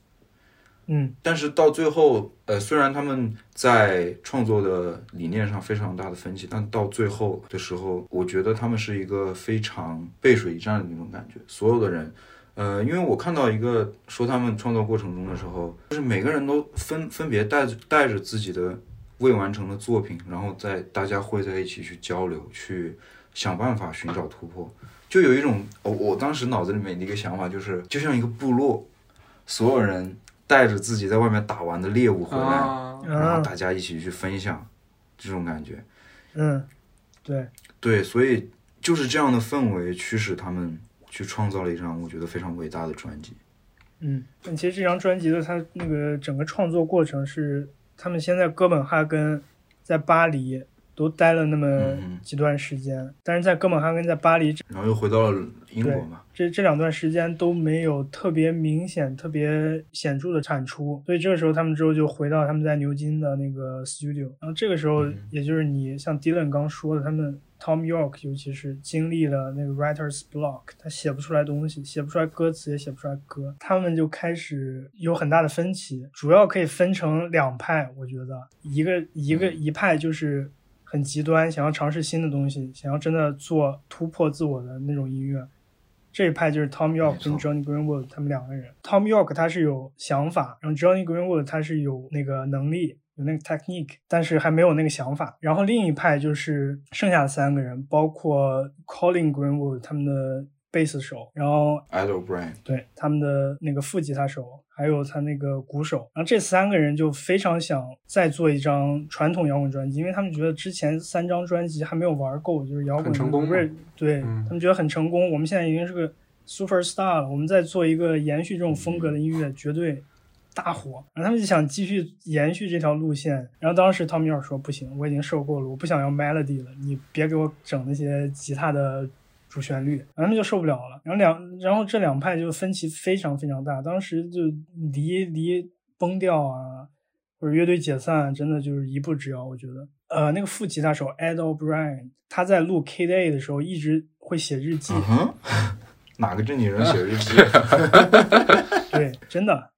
嗯但是到最后，呃，虽然他们在创作的理念上非常大的分歧，但到最后的时候，我觉得他们是一个非常背水一战的那种感觉。所有的人，呃，因为我看到一个说他们创作过程中的时候，就是每个人都分分别带着带着自己的未完成的作品，然后在大家会在一起去交流，去想办法寻找突破。就有一种，我我当时脑子里面的一个想法就是，就像一个部落，所有人带着自己在外面打完的猎物回来，啊，然后啊大家一起去分享，这种感觉。嗯，对，对，所以就是这样的氛围驱使他们去创造了一张我觉得非常伟大的专辑。嗯，但其实这张专辑的它那个整个创作过程是，他们先在哥本哈根，在巴黎都待了那么几段时间，但是在哥本哈根在巴黎然后又回到了英国嘛，这这两段时间都没有特别明显、特别显著的产出，所以这个时候他们之后就回到他们在牛津的那个 studio，然后这个时候嗯也就是你像 Dylan 刚说的，他们 Tom York 尤其是经历了那个 writer's block，他写不出来东西，写不出来歌词，也写不出来歌，他们就开始有很大的分歧，主要可以分成两派，我觉得。一个一个一派就是很极端，想要尝试新的东西，想要真的做突破自我的那种音乐。这一派就是 Tom York 跟 Johnny Greenwood 他们两个人。Tom York 他是有想法，然后 Johnny Greenwood 他是有那个能力，有那个 technique，但是还没有那个想法。然后另一派就是剩下的三个人，包括 Colin Greenwood 他们的贝斯手，然后 Ed O'Brien，对他们的那个副吉他手，还有他那个鼓手，然后这三个人就非常想再做一张传统摇滚专辑，因为他们觉得之前三张专辑还没有玩够，就是摇滚很成功对、嗯他们觉得很成功。我们现在已经是个 super star 了，我们再做一个延续这种风格的音乐，绝对大火。然后他们就想继续延续这条路线。然后当时 Tom York 说不行，我已经受够了，我不想要 melody 了，你别给我整那些吉他的主旋律，然后就受不了了。然后两，然后这两派就分歧非常非常大，当时就离离崩掉啊，或者乐队解散，真的就是一步之遥。我觉得，呃，那个副吉他手 Ed O'Brien，他在录 K Day 的时候一直会写日记，嗯，哪个正经人写日记？对，真的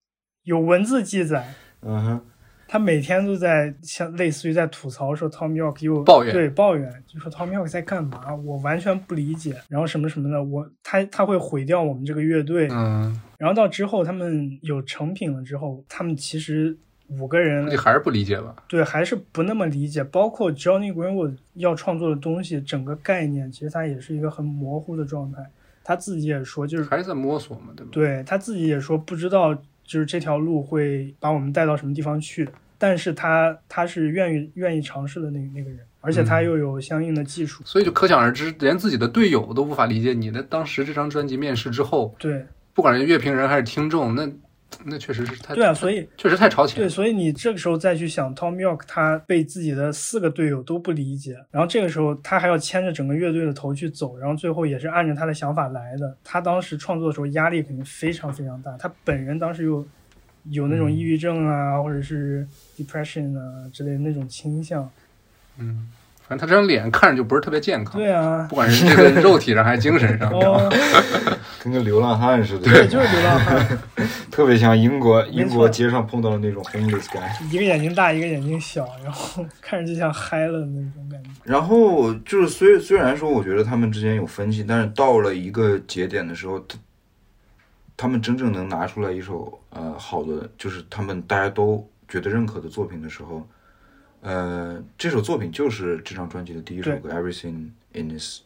有文字记载。嗯哼，他每天都在像类似于在吐槽说 Tom York 又抱怨。对抱怨，就说 Tom York 在干嘛，我完全不理解，然后什么什么的，我他他会毁掉我们这个乐队，嗯，然后到之后他们有成品了之后，他们其实五个人你还是不理解吧？对还是不那么理解，包括 Johnny Greenwood 要创作的东西，整个概念其实他也是一个很模糊的状态，他自己也说就是还是在摸索嘛，对吧？对他自己也说不知道，就是这条路会把我们带到什么地方去，但是他他是愿意愿意尝试的那那个人，而且他又有相应的技术，所以就可想而知，连自己的队友都无法理解你。那当时这张专辑面世之后，对。不管是乐评人还是听众，那那确实是太对啊，所以确实太超前对，。所以你这个时候再去想 Tom York，他被自己的四个队友都不理解，然后这个时候他还要牵着整个乐队的头去走，然后最后也是按着他的想法来的。他当时创作的时候压力肯定非常非常大，他本人当时又有那种抑郁症啊，或者是 depression 啊之类的那种倾向。嗯，反正他这张脸看着就不是特别健康，对啊，不管是这个肉体上还是精神上。哦，跟个流浪汉似的，对，就是流浪汉，特别像英国英国街上碰到的那种 homeless guy。一个眼睛大，一个眼睛小，然后看着就像嗨了的那种感觉。然后就是虽虽然说我觉得他们之间有分歧，但是到了一个节点的时候，他他们真正能拿出来一首呃好的，就是他们大家都觉得认可的作品的时候，呃，这首作品就是这张专辑的第一首歌《Everything in Its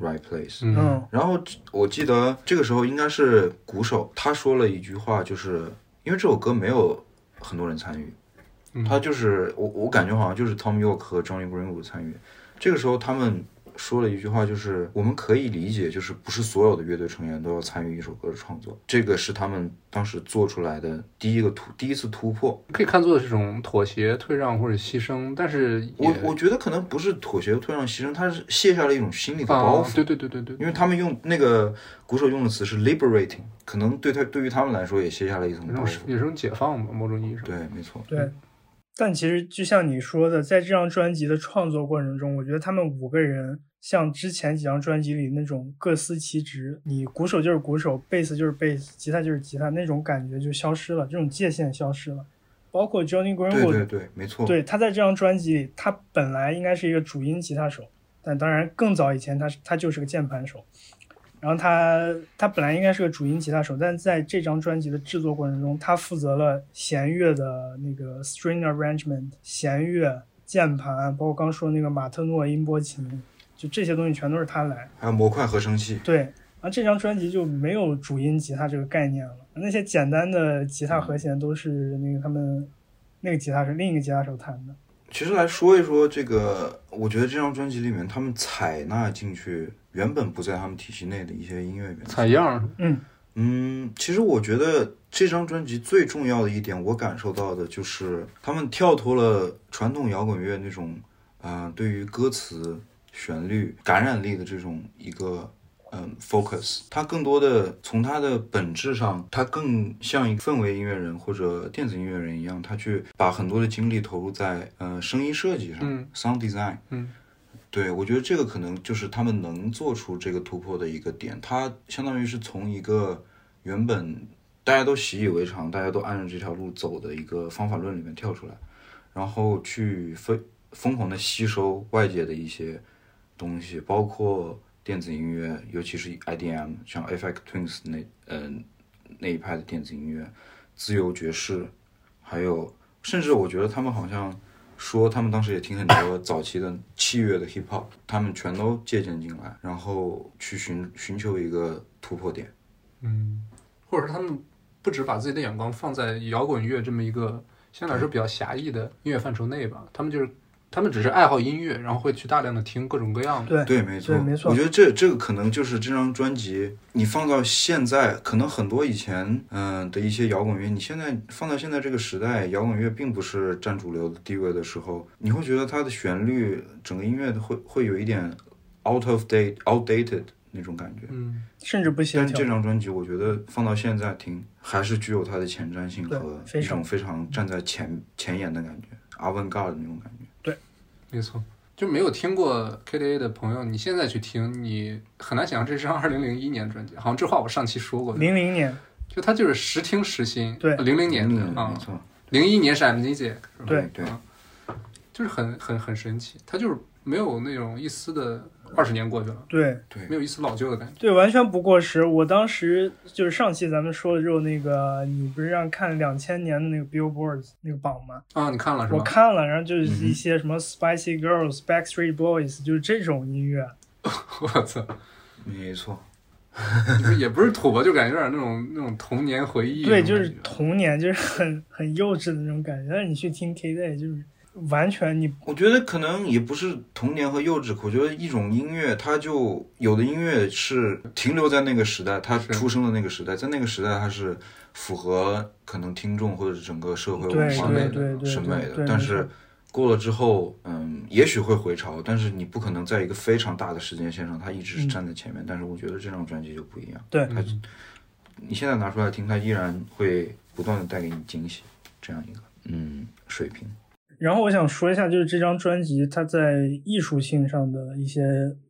Right Place》。嗯嗯然后我记得这个时候应该是鼓手，他说了一句话，就是因为这首歌没有很多人参与，嗯他就是我我感觉好像就是 Tom York 和 Johnny Greenwood 参与。这个时候他们说了一句话，就是我们可以理解，就是不是所有的乐队成员都要参与一首歌的创作，这个是他们当时做出来的第一个突第一次突破。可以看作是一种妥协、退让或者牺牲，但是我我觉得可能不是妥协、退让、牺牲，他是卸下了一种心理的包袱。啊，对对对对对，因为他们用那个鼓手用的词是 liberating，可能对他对于他们来说也卸下了一层包袱也是。也是种解放吧，某种意义上。对，没错。对，但其实就像你说的，在这张专辑的创作过程中，我觉得他们五个人像之前几张专辑里那种各司其职，你鼓手就是鼓手，贝斯就是贝斯，吉他就是吉他，那种感觉就消失了，这种界限消失了。包括 Johnny Greenwood，对对，没错。对，他在这张专辑里，他本来应该是一个主音吉他手，但当然更早以前他是他就是个键盘手。然后他他本来应该是个主音吉他手，但在这张专辑的制作过程中，他负责了弦乐的那个 string arrangement，弦乐、键盘，包括刚说那个马特诺音波琴，就这些东西全都是他来。还有模块合成器，对，然后这张专辑就没有主音吉他这个概念了，那些简单的吉他和弦都是那个他们那个吉他是另一个吉他手弹的。其实来说一说这个，我觉得这张专辑里面他们采纳进去原本不在他们体系内的一些音乐元素。采样，嗯，嗯，其实我觉得这张专辑最重要的一点，我感受到的就是他们跳脱了传统摇滚乐那种啊、呃对于歌词、旋律感染力的这种一个嗯 focus，它更多的从它的本质上，它更像一个氛围音乐人或者电子音乐人一样，他去把很多的精力投入在呃声音设计上、嗯。sound design，嗯。对，我觉得这个可能就是他们能做出这个突破的一个点，它相当于是从一个原本大家都习以为常、大家都按照这条路走的一个方法论里面跳出来，然后去疯疯狂的吸收外界的一些东西，包括电子音乐，尤其是 IDM，像 Effect Twins 那嗯、那一派的电子音乐，自由爵士，还有甚至我觉得他们好像说他们当时也听很多早期的器乐的 hip hop，他们全都借鉴进来，然后去寻寻求一个突破点。嗯，或者是他们不止把自己的眼光放在摇滚乐这么一个相对来说比较狭义的音乐范畴内吧，他们就是他们只是爱好音乐，然后会去大量的听各种各样的。对对，没错，没错我觉得这这个可能就是这张专辑，你放到现在，可能很多以前嗯、的一些摇滚乐，你现在放到现在这个时代，摇滚乐并不是占主流的地位的时候，你会觉得它的旋律，整个音乐会会有一点 out of date outdated 那种感觉。嗯，甚至不协调但是这。张专辑，我觉得放到现在听，还是具有它的前瞻性和一种非常站在前前沿的感觉，avant-garde 的那种感觉。没错。就没有听过 KDA 的朋友，你现在去听，你很难想象这是张二零零一年专辑。好像这话我上期说过的，零零年，就他就是时听时新。对零零年的嗯，啊没，错。零一年是 Amnesia，是吧对对啊就是很很很神奇，他就是没有那种一丝的二十年过去了，对对没有一丝老旧的感觉。对，完全不过时。我当时就是上期咱们说的时候，那个你不是让看两千年的那个 Billboard 那个榜吗？啊，你看了是吧？我看了，然后就是一些什么 Spicy Girls、Backstreet Boys，就是这种音乐。我操，没错，也不是土吧，就感觉有点那种那种童年回忆对，就是童年，就是很很幼稚的那种感觉。但是你去听 K Day，就是完全你我觉得可能也不是童年和幼稚，我觉得一种音乐，它就有的音乐是停留在那个时代，它出生的那个时代，在那个时代它是符合可能听众或者是整个社会文化的审美的但是过了之后，嗯，也许会回潮，但是你不可能在一个非常大的时间线上，它一直是站在前面。但是我觉得这张专辑就不一样，对它你现在拿出来听，它依然会不断的带给你惊喜，这样一个嗯水平。然后我想说一下，就是这张专辑它在艺术性上的一些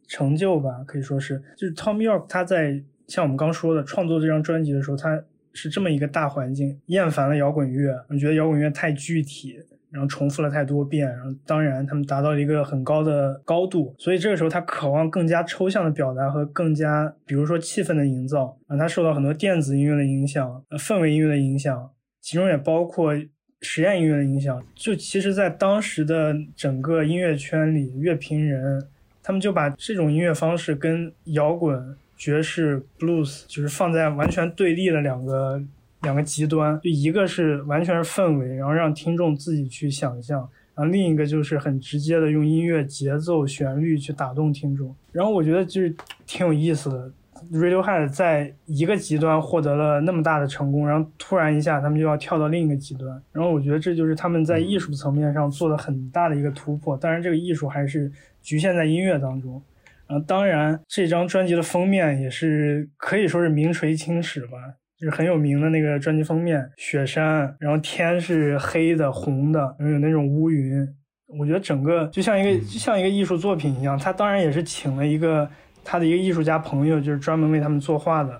成就吧，可以说是，就是 Tom York 他在像我们刚说的创作这张专辑的时候，他是这么一个大环境，厌烦了摇滚乐，你觉得摇滚乐太具体，然后重复了太多遍，然后当然他们达到了一个很高的高度，所以这个时候他渴望更加抽象的表达和更加，比如说气氛的营造啊，他受到很多电子音乐的影响，氛围音乐的影响，其中也包括实验音乐的影响。就其实，在当时的整个音乐圈里，乐评人他们就把这种音乐方式跟摇滚、爵士、blues 就是放在完全对立的两个两个极端。就一个是完全是氛围，然后让听众自己去想象；然后另一个就是很直接的用音乐节奏、旋律去打动听众。然后我觉得就是挺有意思的。Radiohead 在一个极端获得了那么大的成功，然后突然一下他们就要跳到另一个极端，然后我觉得这就是他们在艺术层面上做的很大的一个突破。当然，这个艺术还是局限在音乐当中。啊，当然这张专辑的封面也是可以说是名垂青史吧，就是很有名的那个专辑封面，雪山，然后天是黑的、红的，然后有那种乌云。我觉得整个就像一个就像一个艺术作品一样。他当然也是请了一个他的一个艺术家朋友，就是专门为他们作画的。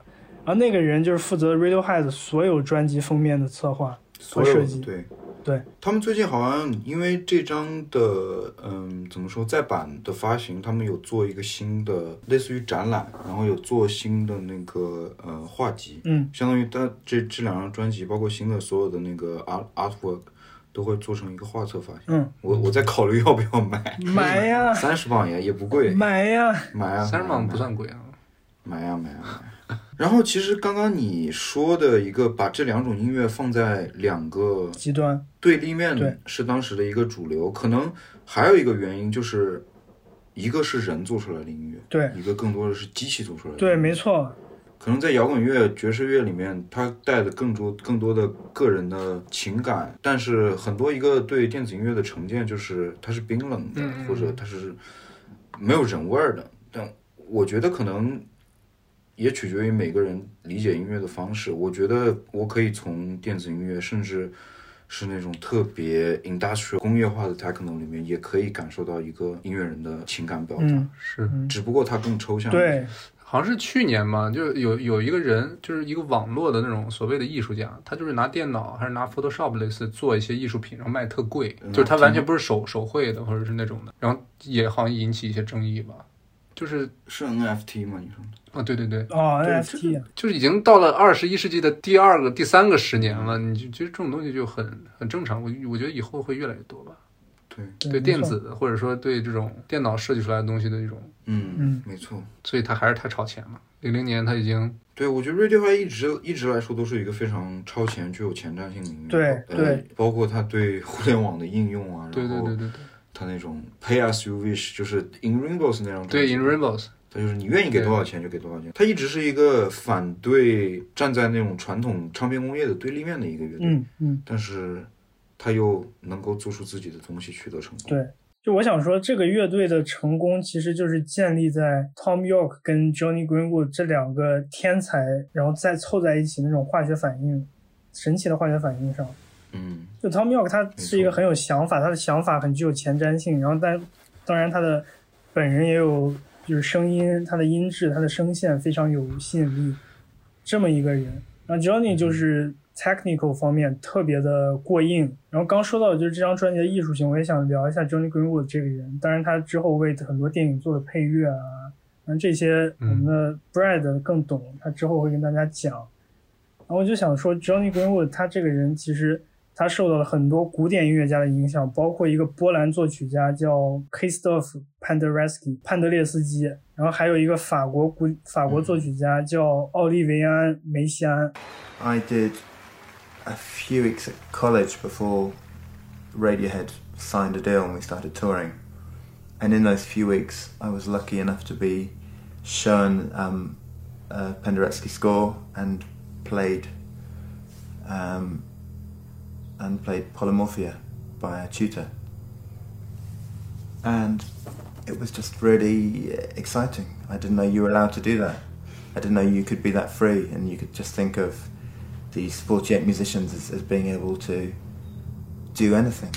然后那个人就是负责 Radiohead 所有专辑封面的策划和设计。对对，他们最近好像因为这张的嗯怎么说再版的发行，他们有做一个新的类似于展览，然后有做新的那个呃画集，嗯，相当于他这这两张专辑，包括新的所有的那个 art artwork 都会做成一个画册发行。嗯，我我在考虑要不要买，买呀 三十磅也也不贵，买呀，买呀，三十磅不算贵啊。买呀买呀买。然后其实刚刚你说的一个把这两种音乐放在两个极端。对立面对是当时的一个主流，可能还有一个原因就是，一个是人做出来的音乐，对一个更多的是机器做出来的。对，没。错，可能在摇滚乐、爵士乐里面，它带的更多、更多的个人的情感，但是很多一个对电子音乐的成见就是它是冰冷的，或者它是没有人味儿的。但我觉得可能也取决于每个人理解音乐的方式。我觉得我可以从电子音乐，甚至是那种特别 industrial 工业化的 techno 里面，也可以感受到一个音乐人的情感表达，嗯，是，只不过它更抽象。，对，好像是去年嘛，就有有一个人，就是一个网络的那种所谓的艺术家，他就是拿电脑还是拿 Photoshop 类似做一些艺术品，然后卖特贵，就是他完全不是手手绘的或者是那种的，然后也好像引起一些争议吧。就是是 NFT 吗？你说的？啊，对对对，哦，NFT，就是已经到了二十一世纪的第二个、第三个十年了，你就其实这种东西就很很正常。我我觉得以后会越来越多吧。对，对电子的，或者说对这种电脑设计出来的东西的一种，嗯嗯没错。所以他还是太超前了。零零年他已经对，我觉得 Radiohead 一直一直来说都是一个非常超前、具有前瞻性的音乐。对呃对，包括他对互联网的应用啊，对然后对对对对他那种 Pay as you wish，就是 In Rainbows 那张专对，In Rainbows，他就是你愿意给多少钱就给多少钱。他一直是一个反对站在那种传统唱片工业的对立面的一个乐队，嗯嗯，但是他又能够做出自己的东西，取得成功。对。就我想说，这个乐队的成功其实就是建立在 Tom York 跟 Johnny Greenwood 这两个天才，然后再凑在一起那种化学反应，神奇的化学反应上。嗯，就 Tom York 他是一个很有想法，他的想法很具有前瞻性，然后但当然他的本人也有就是声音，他的音质，他的声线非常有吸引力，这么一个人。然后 Johnny 就是 technical 方面特别的过硬。然后刚说到的就是这张专辑的艺术性，我也想聊一下 Johnny Greenwood 这个人。当然，他之后为很多电影做的配乐啊，那这些我们的 Brad 更懂，他之后会跟大家讲。然后我就想说，Johnny Greenwood 他这个人其实他受到了很多古典音乐家的影响，包括一个波兰作曲家叫 Krzysztof Penderecki 潘德列斯基，然后还有一个法国古法国作曲家叫奥利维安梅西安。I did a few weeks at college before Radiohead signed a deal and we started touring. And in those few weeks, I was lucky enough to be shown um, a Penderecki score and played um, and played Polymorphia by a tutor. And it was just really exciting. I didn't know you were allowed to do that. I didn't know you could be that free and you could just think of these 48 musicians as, as being able to do anything.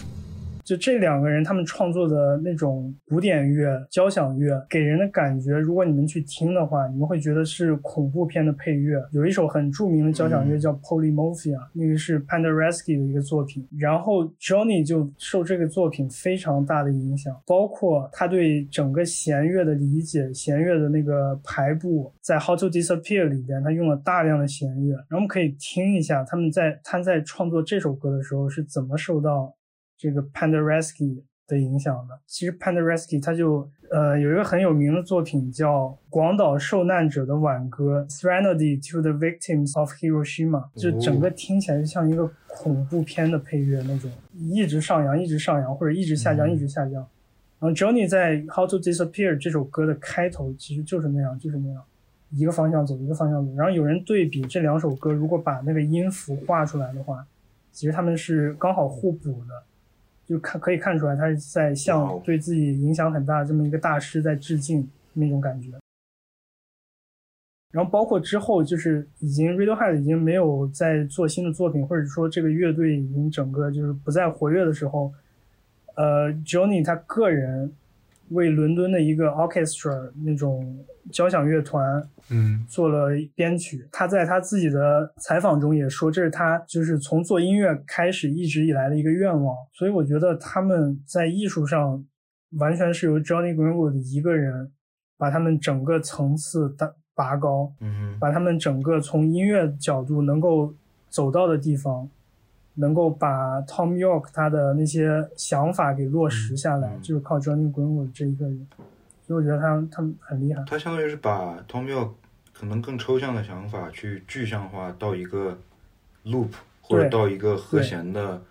就这两个人，他们创作的那种古典乐、交响乐，给人的感觉，如果你们去听的话，你们会觉得是恐怖片的配乐。有一首很著名的交响乐叫《Polymorphia》，那个是 Pandreski 的一个作品。然后 Johnny 就受这个作品非常大的影响，包括他对整个弦乐的理解、弦乐的那个排布，在《How to Disappear》里边，他用了大量的弦乐。然后我们可以听一下他们在他在创作这首歌的时候是怎么受到。这个 Panderesky 的影响的。其实 Panderesky 他就呃有一个很有名的作品叫《广岛受难者的挽歌》（Serenity to the Victims of Hiroshima），就整个听起来就像一个恐怖片的配乐那种，一直上扬，一直上扬，或者一直下降，一直下降。然后 Johnny 在《How to Disappear》这首歌的开头其实就是那样，就是那样，一个方向走，一个方向走。然后有人对比这两首歌，如果把那个音符画出来的话，其实他们是刚好互补的。就看可以看出来，他是在向对自己影响很大的这么一个大师在致敬那种感觉。然后包括之后，就是已经 Radiohead 已经没有在做新的作品，或者说这个乐队已经整个就是不再活跃的时候，呃，Johnny 他个人为伦敦的一个 orchestra 那种交响乐团，嗯，做了编曲。他在他自己的采访中也说，这是他就是从做音乐开始一直以来的一个愿望。所以我觉得他们在艺术上完全是由 Johnny Greenwood 一个人把他们整个层次拔拔高，嗯把他们整个从音乐角度能够走到的地方，能够把 Tom York 他的那些想法给落实下来，嗯就是靠 Johnny Greenwood 这一个人。所以我觉得他他们很厉害。他相当于是把 Tom York 可能更抽象的想法去具象化到一个 loop，或者到一个和弦的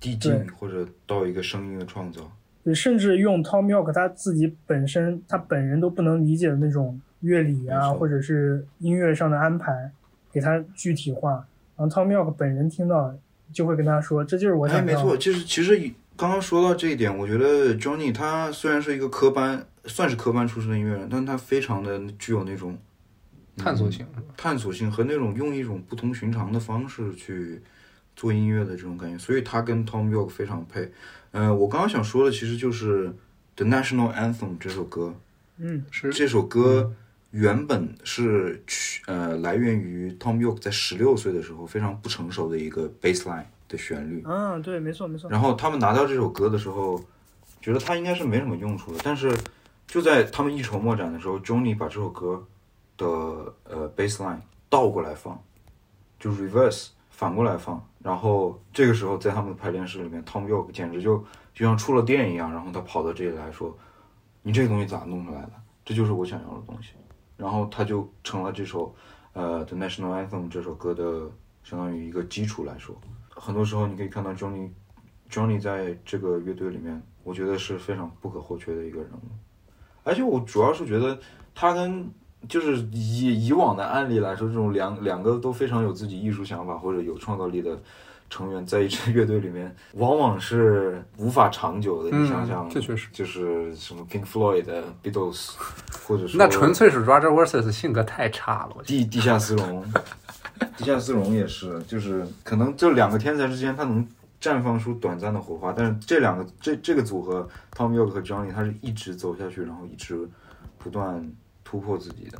递进，或者到一个声音的创造。对，甚至用 Tom York 他自己本身他本人都不能理解的那种乐理啊，或者是音乐上的安排，给他具体化。然后 Tom York 本人听到就会跟他说：“这就是我哎，想要的。没错，就是其实刚刚说到这一点，我觉得 Johnny 他虽然是一个科班，算是科班出身的音乐人，但他非常的具有那种探索性？探索性和那种用一种不同寻常的方式去做音乐的这种感觉，所以他跟 Tom York 非常配。呃，我刚刚想说的其实就是《The National Anthem》这首歌，嗯，是这首歌原本是去呃来源于 Tom York 在十六岁的时候非常不成熟的一个 bass line 的旋律，嗯，对，没错没错。然后他们拿到这首歌的时候，觉得它应该是没什么用处的，但是就在他们一筹莫展的时候，Johnny 把这首歌的呃 bass line 倒过来放，就 reverse 反过来放，然后这个时候在他们的排练室里面，Tom York 简直就就像触了电一样，然后他跑到这里来说：“你这个东西咋弄出来的？这就是我想要的东西。”然后他就成了这首呃《The National Anthem》这首歌的相当于一个基础来说。很多时候你可以看到 Johnny Johnny 在这个乐队里面，我觉得是非常不可或缺的一个人物。而且我主要是觉得他跟就是以以往的案例来说，这种两两个都非常有自己艺术想法或者有创造力的成员在一支乐队里面，往往是无法长久的。嗯你想想，这确实就是什么 Pink Floyd 的 Beatles，或者说那纯粹是 Roger Waters 性格太差了。地地下丝绒，地下丝绒也是，就是可能这两个天才之间，他能绽放出短暂的火花，但是这两个这这个组合，Tom York 和 Johnny，他是一直走下去，然后一直不断突破自己的。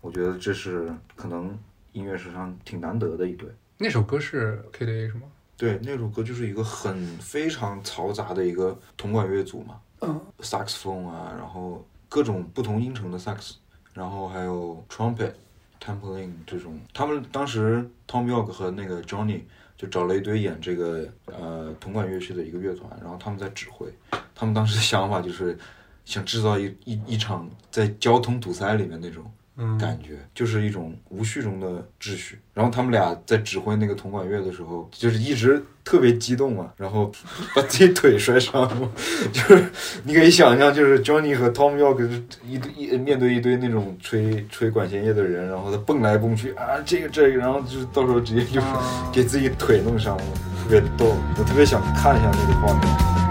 我觉得这是可能音乐史上挺难得的一对。那首歌是 KDA 是吗？对，那首歌就是一个很非常嘈杂的一个铜管乐组嘛，嗯，saxophone 啊，然后各种不同音程的萨克斯然后还有 trumpet、tambourine 这种。他们当时 Tom York 和那个 Johnny 就找了一堆演这个呃铜管乐器的一个乐团，然后他们在指挥。他们当时的想法就是想制造一一一场在交通堵塞里面那种嗯感觉，就是一种无序中的秩序。然后他们俩在指挥那个铜管乐的时候，就是一直特别激动嘛，然后把自己腿摔伤了。就是你可以想象，就是 Johnny 和 Tom York 就是一堆一面对一堆那种吹吹管弦乐的人，然后他蹦来蹦去啊，这个这个，然后就是到时候直接就给自己腿弄伤了，特别逗。我特别想看一下那个画面。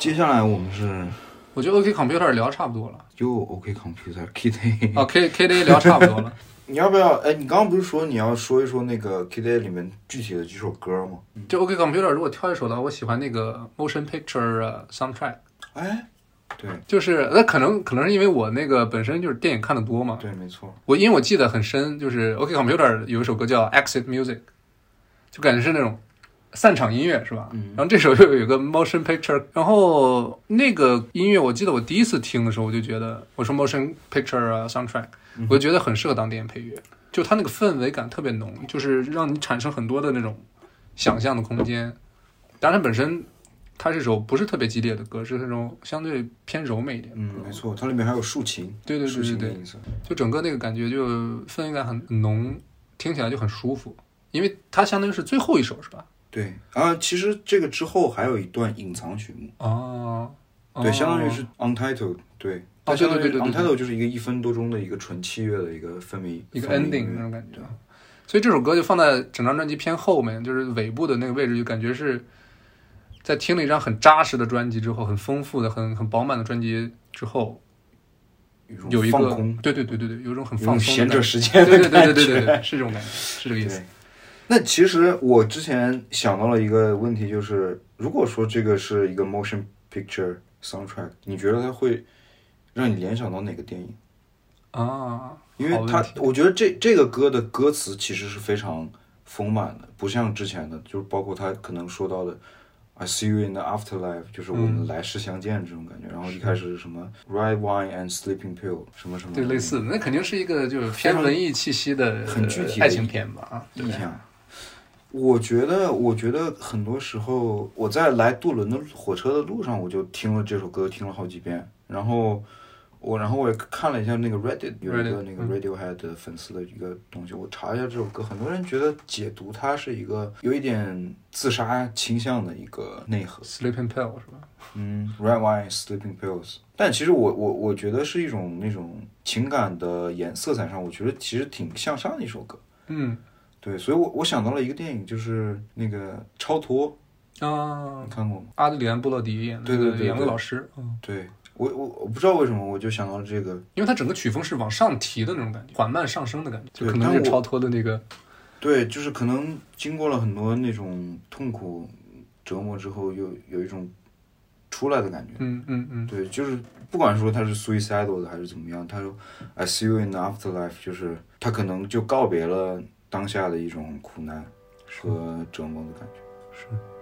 接下来我们是我觉得 OK Computer 聊差不多了，就 OK Computer Kid A。哦 K KDA 聊差不多了。你要不要？哎，你刚刚不是说你要说一说那个 Kid A 里面具体的几首歌吗？就 OK Computer 如果挑一首的话，我喜欢那个 Motion Picture 呃 Soundtrack，哎，对就是那可能可能是因为我那个本身就是电影看的多嘛，对，没错。我因为我记得很深，就是 OK Computer 有一首歌叫 Exit Music，就感觉是那种散场音乐是吧？嗯然后这首又有一个 motion picture，然后那个音乐我记得我第一次听的时候，我就觉得我说 motion picture 啊 soundtrack，我就觉得很适合当电影配乐，就它那个氛围感特别浓，就是让你产生很多的那种想象的空间。当然，它本身它是首不是特别激烈的歌，是那种相对偏柔美一点。嗯，没错，它里面还有竖琴，对对竖对对对。就整个那个感觉就氛围感很很浓，听起来就很舒服。因为它相当于是最后一首，是吧？对啊，其实这个之后还有一段隐藏曲目，啊，对，哦相当于是 untitled，对，哦它相当于 untitled 就是一个一分多钟的一个纯器乐的一个氛围，一个 ending 那种感觉。所以这首歌就放在整张专辑偏后面，就是尾部的那个位置，就感觉是在听了一张很扎实的专辑之后，很丰富的、很很饱满的专辑之后，有一个对对对对对，有一种很放松的感觉着时间对对的感觉。对对对对对，是这种感觉，是这个意思对。那其实我之前想到了一个问题，就是如果说这个是一个 motion picture soundtrack，你觉得它会让你联想到哪个电影？啊，因为它我觉得这这个歌的歌词其实是非常丰满的，不像之前的，就是包括他可能说到的 "I see you in the afterlife"，就是我们嗯来世相见这种感觉。然后一开始是什么 "red wine and sleeping pill" 什么什么，对，类似的，那肯定是一个就是偏文艺气息的很具体的爱情片吧？啊，对意象。我觉得，我觉得很多时候我在来杜伦的火车的路上，我就听了这首歌，听了好几遍。然后我，然后我也看了一下那个 Reddit 有一个那个嗯 Radiohead 的粉丝的一个东西，我查一下这首歌，很多人觉得解读它是一个有一点自杀倾向的一个内核。，Sleeping Pill 是吧？嗯，Red Wine Sleeping Pills。但其实我我我觉得是一种那种情感的颜色彩上，我觉得其实挺向上的一首歌。嗯对，所以我我想到了一个电影，就是那个《超脱》，啊你，看过吗？阿德里安·布洛迪演的那个对对对对演个老师，嗯，对我我我不知道为什么我就想到了这个，因为它整个曲风是往上提的那种感觉，缓慢上升的感觉，就对可能是超脱的那个，对，就是可能经过了很多那种痛苦折磨之后，又有一种出来的感觉。嗯嗯嗯，对，就是不管说他是 suicidal 的还是怎么样，他说 I see you in the afterlife，就是他可能就告别了当下的一种苦难和折磨的感觉。是。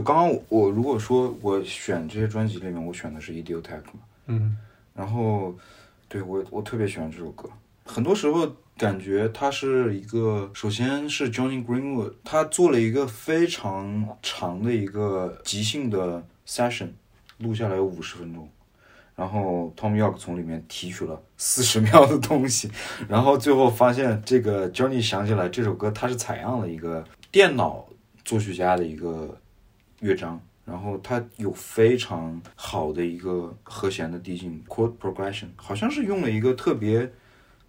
对，刚刚我我如果说我选这些专辑里面，我选的是 Idiotech 嘛，嗯。然后对我我特别喜欢这首歌，很多时候感觉它是一个，首先是 Johnny Greenwood，他做了一个非常长的一个即兴的 session，录下来有五十分钟。然后 Tom York 从里面提取了四十秒的东西，然后最后发现这个 Johnny 想起来这首歌它是采样了一个电脑作曲家的一个乐章，然后它有非常好的一个和弦的递进 chord progression，好像是用了一个特别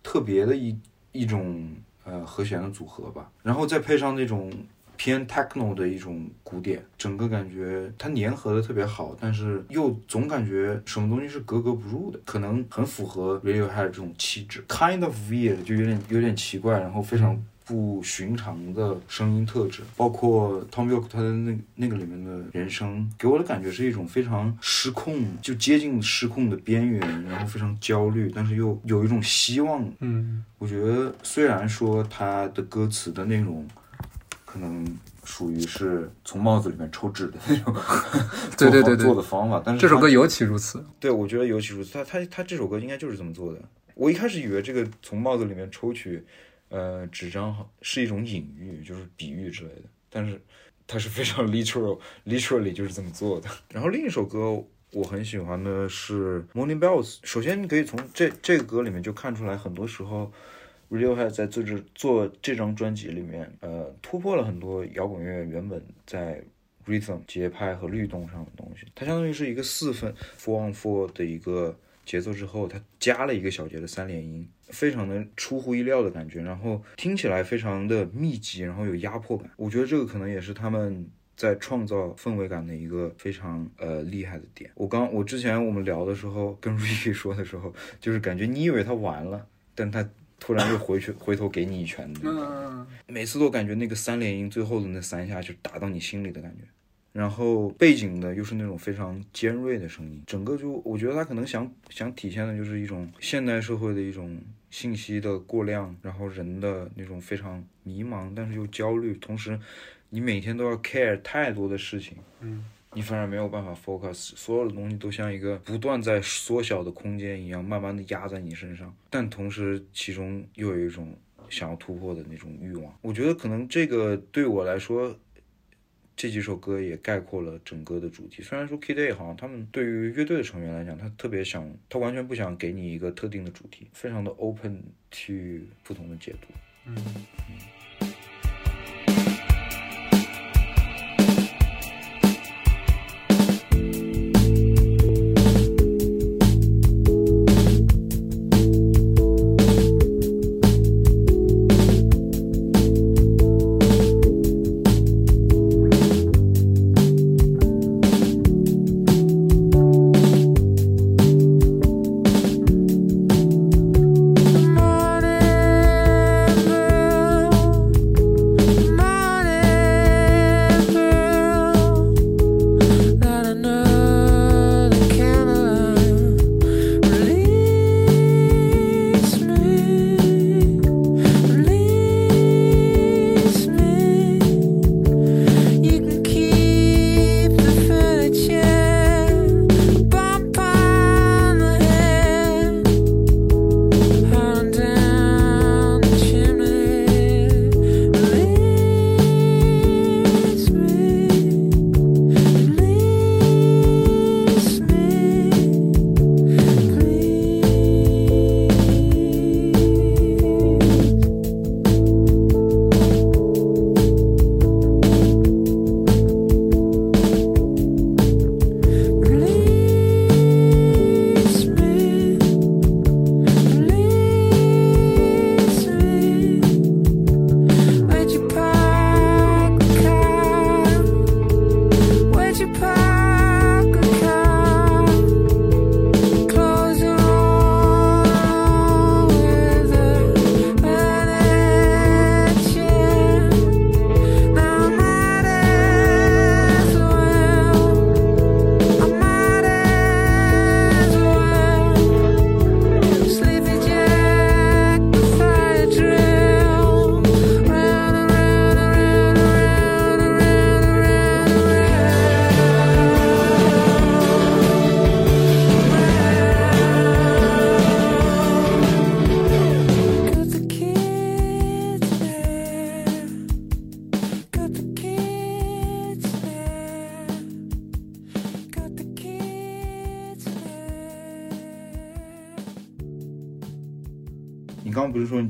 特别的一一种呃和弦的组合吧，然后再配上那种偏 techno 的一种鼓点，整个感觉它粘合的特别好，但是又总感觉什么东西是格格不入的，可能很符合 Radiohead 这种气质，kind of weird 就有点有点奇怪，然后非常。不寻常的声音特质，包括 Tom York 他的那那个里面的人声，给我的感觉是一种非常失控，就接近失控的边缘，然后非常焦虑，但是又有一种希望。嗯我觉得虽然说他的歌词的内容可能属于是从帽子里面抽纸的那种 对对对对做的方法，但是这首歌尤其如此。对，我觉得尤其如此。他他他这首歌应该就是这么做的。我一开始以为这个从帽子里面抽取，呃，纸张是一种隐喻，就是比喻之类的，但是它是非常 literal，literally 就是这么做的。然后另一首歌我很喜欢的是 Morning Bells。首先你可以从这这个歌里面就看出来，很多时候 Radiohead 在做这做这张专辑里面，呃，突破了很多摇滚乐原本在 rhythm 节拍和律动上的东西。它相当于是一个四分 four on four 的一个节奏之后，它加了一个小节的三连音，非常的出乎意料的感觉，然后听起来非常的密集，然后有压迫感。我觉得这个可能也是他们。在创造氛围感的一个非常呃厉害的点。我刚我之前我们聊的时候，跟 Ricky 说的时候，就是感觉你以为他完了，但他突然又回去回头给你一拳每次都感觉那个三连音最后的那三下就打到你心里的感觉，然后背景的又是那种非常尖锐的声音，整个就我觉得他可能想想体现的就是一种现代社会的一种信息的过量，然后人的那种非常迷茫，但是又焦虑，同时你每天都要 care 太多的事情，嗯，你反而没有办法 focus，所有的东西都像一个不断在缩小的空间一样，慢慢的压在你身上，但同时其中又有一种想要突破的那种欲望。我觉得可能这个对我来说，这几首歌也概括了整个的主题。虽然说 Kid A 好像他们对于乐队的成员来讲，他特别想，他完全不想给你一个特定的主题，非常的 open to 不同的解读。嗯 Morning,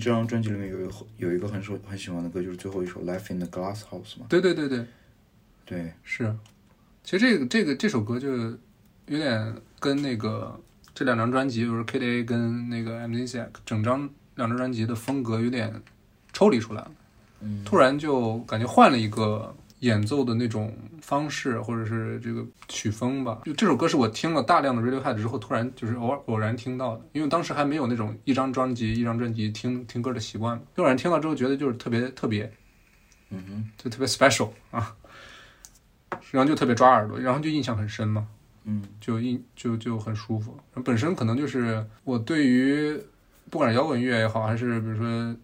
这张专辑里面有一有一个很首很喜欢的歌，就是最后一首《Life in the Glass House》嘛？对对对对，对，是。其实这个这个这首歌就有点跟那个这两张专辑，就是 K D A 跟那个 Amnesia 整张两张专辑的风格有点抽离出来了。嗯，突然就感觉换了一个演奏的那种方式，或者是这个曲风吧。就这首歌是我听了大量的 Radiohead 之后，突然就是偶尔偶然听到的，因为当时还没有那种一张专辑一张专辑听听歌的习惯嘛。偶然听到之后，觉得就是特别特别，嗯哼，就特别 special 啊，然后就特别抓耳朵，然后就印象很深嘛。嗯就印就就很舒服。本身可能就是我对于不管是摇滚乐也好，还是比如说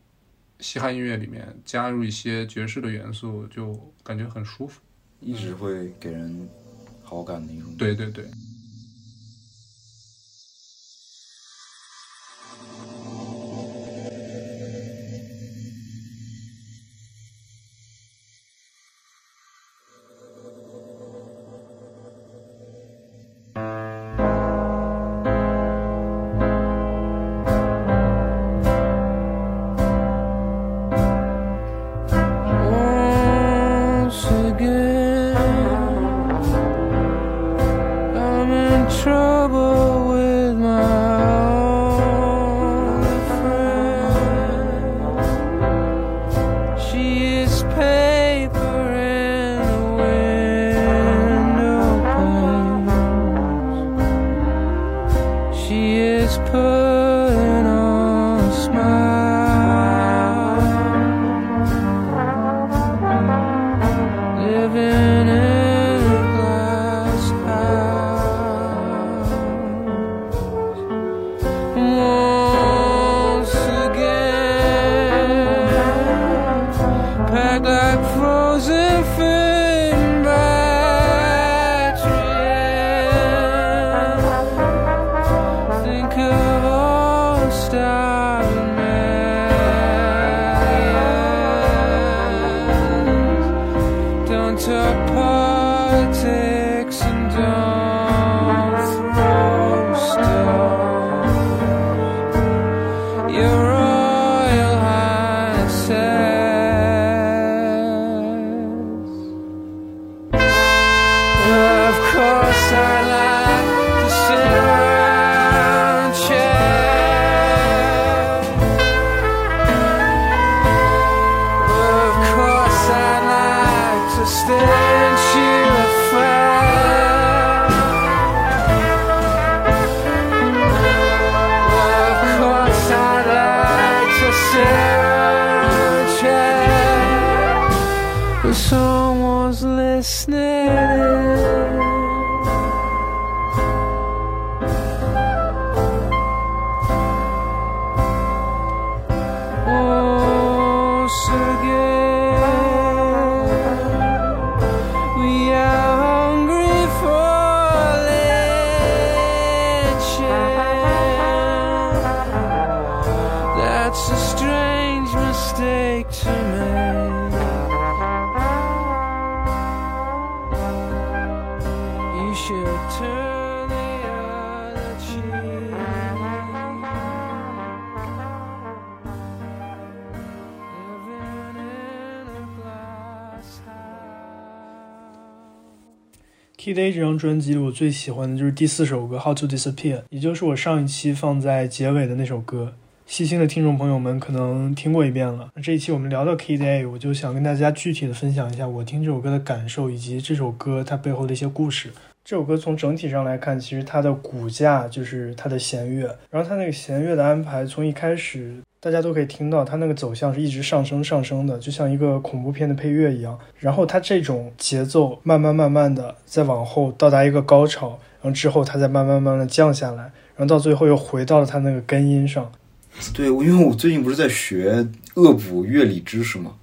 嘻哈音乐里面加入一些爵士的元素，就感觉很舒服。一直会给人好感的一种。对对对。Kid A 这张专辑里，我最喜欢的就是第四首歌《How to Disappear》，也就是我上一期放在结尾的那首歌。细心的听众朋友们可能听过一遍了。那这一期我们聊到 Kid A，我就想跟大家具体的分享一下我听这首歌的感受，以及这首歌它背后的一些故事。这首歌从整体上来看，其实它的骨架就是它的弦乐，然后它那个弦乐的安排，从一开始大家都可以听到它那个走向是一直上升上升的，就像一个恐怖片的配乐一样。然后它这种节奏慢慢慢慢的再往后到达一个高潮，然后之后它再慢慢慢慢的降下来，然后到最后又回到了它那个根音上。对，因为我最近不是在学恶补乐理知识嘛，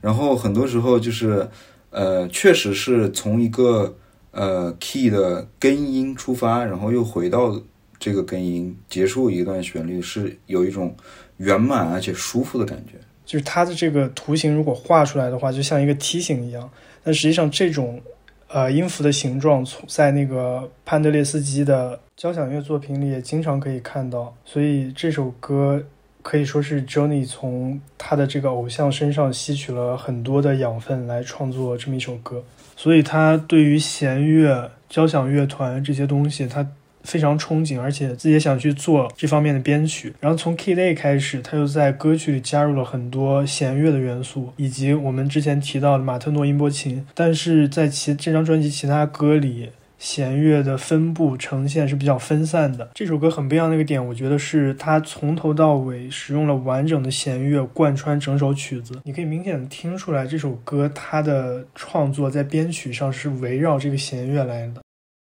然后很多时候就是，呃，确实是从一个呃 key 的根音出发，然后又回到这个根音，结束一段旋律，是有一种圆满而且舒服的感觉。就是它的这个图形如果画出来的话，就像一个梯形一样。但实际上，这种呃音符的形状，从在那个潘德列斯基的交响乐作品里也经常可以看到。所以这首歌可以说是 Johnny 从他的这个偶像身上吸取了很多的养分来创作这么一首歌，所以他对于弦乐、交响乐团这些东西，他非常憧憬，而且自己也想去做这方面的编曲。然后从 Kid A 开始，他又在歌曲里加入了很多弦乐的元素，以及我们之前提到的马特诺音波琴。但是在其这张专辑其他歌里，弦乐的分布呈现是比较分散的。这首歌很不一样的一个点，我觉得是它从头到尾使用了完整的弦乐贯穿整首曲子。你可以明显的听出来，这首歌它的创作在编曲上是围绕这个弦乐来的。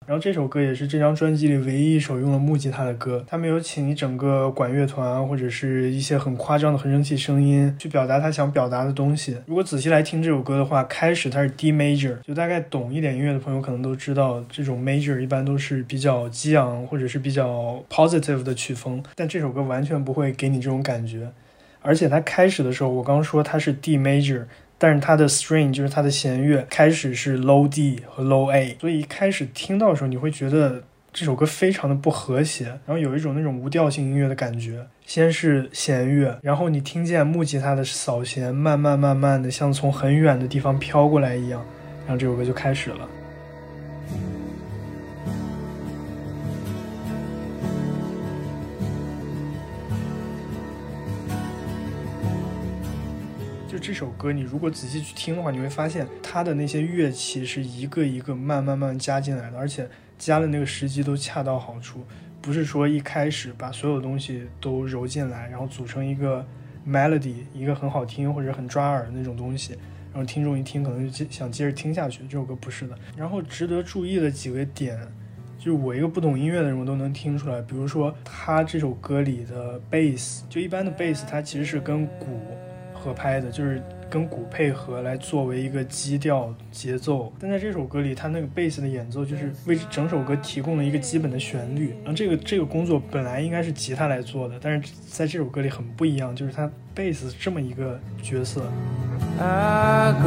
然后这首歌也是这张专辑里唯一一首用了木吉他的歌，他没有请一整个管乐团或者是一些很夸张的合成器声音去表达他想表达的东西。如果仔细来听这首歌的话，开始它是 D major，就大概懂一点音乐的朋友可能都知道，这种 major 一般都是比较激昂或者是比较 positive 的曲风，但这首歌完全不会给你这种感觉。而且它开始的时候，我刚说它是 D major。但是它的 string 就是它的弦乐开始是 low D 和 low A，所以一开始听到的时候，你会觉得这首歌非常的不和谐，然后有一种那种无调性音乐的感觉。先是弦乐，然后你听见木吉他的扫弦，慢慢慢慢的像从很远的地方飘过来一样，然后这首歌就开始了。这首歌，你如果仔细去听的话，你会发现它的那些乐器是一个一个慢慢慢加进来的，而且加的那个时机都恰到好处，不是说一开始把所有东西都揉进来，然后组成一个 melody，一个很好听或者很抓耳的那种东西，然后听众一听可能就接想接着听下去。这首歌不是的。然后值得注意的几个点，就我一个不懂音乐的人我都能听出来，比如说他这首歌里的 bass，就一般的 bass 它其实是跟鼓。合拍的，就是跟鼓配合来作为一个基调节奏。但在这首歌里，他那个贝斯的演奏就是为整首歌提供了一个基本的旋律。然后这个这个工作本来应该是吉他来做的，但是在这首歌里很不一样，就是它贝斯这么一个角色。I go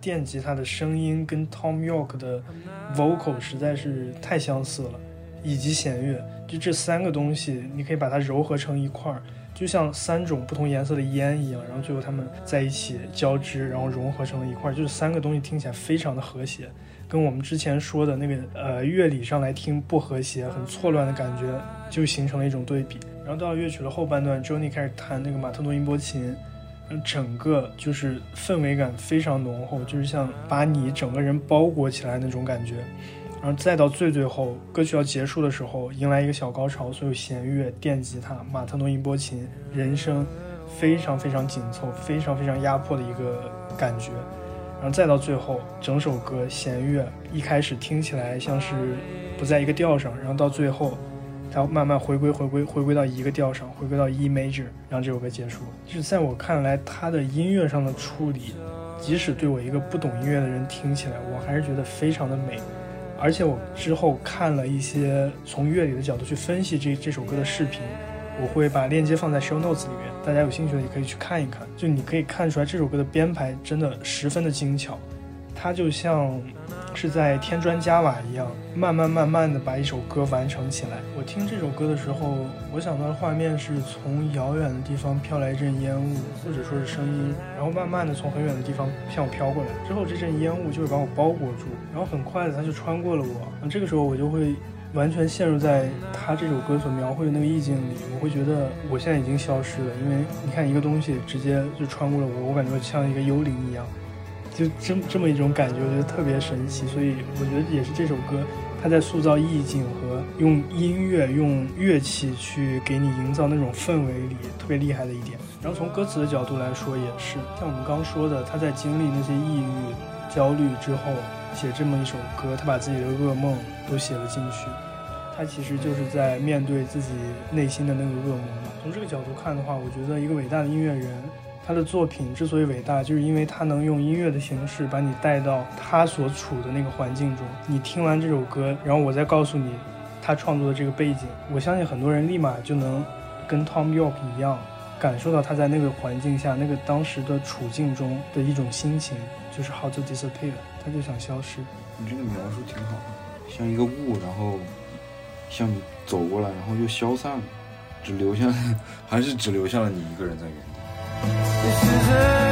电吉他的声音跟 Tom York 的 vocal 实在是太相似了，以及弦乐，就这三个东西，你可以把它糅合成一块儿，就像三种不同颜色的烟一样，然后最后它们在一起交织，然后融合成了一块儿，就是三个东西听起来非常的和谐，跟我们之前说的那个呃乐理上来听不和谐、很错乱的感觉，就形成了一种对比。然后到了乐曲的后半段，Johnny 开始弹那个马特诺音波琴。整个就是氛围感非常浓厚，就是像把你整个人包裹起来那种感觉。然后再到最最后，歌曲要结束的时候，迎来一个小高潮，所有弦乐、电吉他、马特诺音波琴、人声，非常非常紧凑、非常非常压迫的一个感觉。然后再到最后，整首歌弦乐一开始听起来像是不在一个调上，然后到最后。它慢慢回归，回归，回归到一个调上，回归到 E major，让这首歌结束。就是在我看来，它的音乐上的处理，即使对我一个不懂音乐的人听起来，我还是觉得非常的美。而且我之后看了一些从乐理的角度去分析这这首歌的视频，我会把链接放在 show notes 里面，大家有兴趣的也可以去看一看。就你可以看出来，这首歌的编排真的十分的精巧，它就像。是在添砖加瓦一样，慢慢慢慢的把一首歌完成起来。我听这首歌的时候，我想到的画面是从遥远的地方飘来一阵烟雾，或者说是声音，然后慢慢的从很远的地方向我飘过来。之后这阵烟雾就会把我包裹住，然后很快的它就穿过了我。那这个时候我就会完全陷入在他这首歌所描绘的那个意境里。我会觉得我现在已经消失了，因为你看一个东西直接就穿过了我，我感觉像一个幽灵一样。就这这么一种感觉，我觉得特别神奇，所以我觉得也是这首歌它在塑造意境和用音乐、用乐器去给你营造那种氛围里特别厉害的一点。然后从歌词的角度来说，也是像我们刚说的，他在经历那些抑郁、焦虑之后写这么一首歌，他把自己的噩梦都写了进去。他其实就是在面对自己内心的那个恶魔嘛。从这个角度看的话，我觉得一个伟大的音乐人，他的作品之所以伟大，就是因为他能用音乐的形式把你带到他所处的那个环境中。你听完这首歌，然后我再告诉你他创作的这个背景，我相信很多人立马就能跟 Tom York 一样，感受到他在那个环境下、那个当时的处境中的一种心情，就是 how to disappear，他就想消失。你这个描述挺好的，像一个雾，然后向你走过来，然后又消散了，只留下，还是只留下了你一个人在原地。This isn't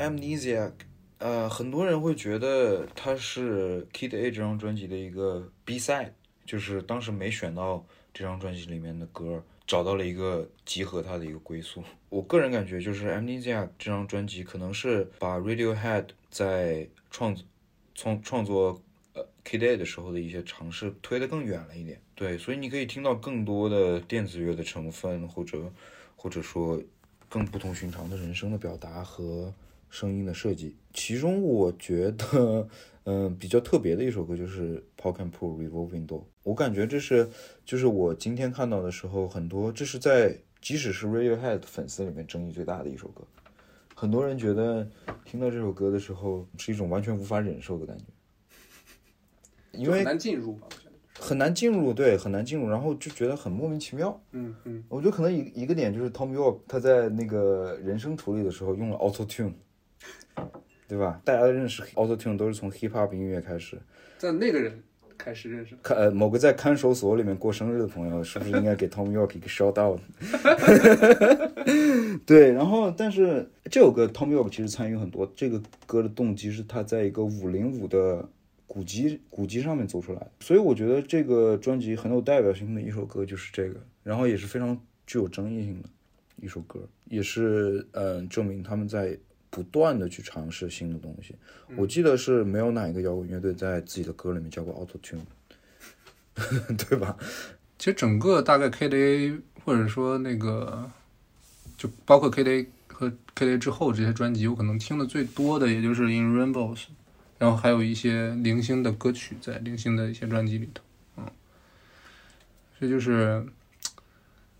Amnesia，呃，很多人会觉得它是 Kid A 这张专辑的一个 B side，就是当时没选到这张专辑里面的歌，找到了一个集合它的一个归宿。我个人感觉，就是 Amnesia 这张专辑可能是把 Radiohead 在创创创作呃 Kid A 的时候的一些尝试推得更远了一点。对，所以你可以听到更多的电子乐的成分，或者或者说更不同寻常的人声的表达和声音的设计。其中我觉得，嗯、比较特别的一首歌就是《Pop and Pull Revolving Door》。我感觉这是，就是我今天看到的时候，很多这是在即使是 Radiohead 粉丝里面争议最大的一首歌。很多人觉得听到这首歌的时候是一种完全无法忍受的感觉，因为很难进入吧，我觉得。很难进入，对，很难进入，然后就觉得很莫名其妙。嗯嗯，我觉得可能一一个点就是 Tom York 他在那个人声处理的时候用了 Auto Tune，对吧？大家认识 Auto Tune 都是从 Hip Hop 音乐开始。在那个人开始认识的。看呃，某个在看守所里面过生日的朋友，是不是应该给 Tom York 一个 shout out？对，然后但是这首歌 Tom York 其实参与很多，这个歌的动机是他在一个五零五的古籍古籍上面走出来的，所以我觉得这个专辑很有代表性的一首歌就是这个，然后也是非常具有争议性的一首歌，也是嗯、呃证明他们在不断的去尝试新的东西。我记得是没有哪一个摇滚乐队在自己的歌里面叫过 Auto Tune，对吧？其实整个大概 KDA 或者说那个，就包括 KDA 和 KDA 之后这些专辑，我可能听的最多的也就是 In Rainbows，然后还有一些零星的歌曲在零星的一些专辑里头，嗯，这就是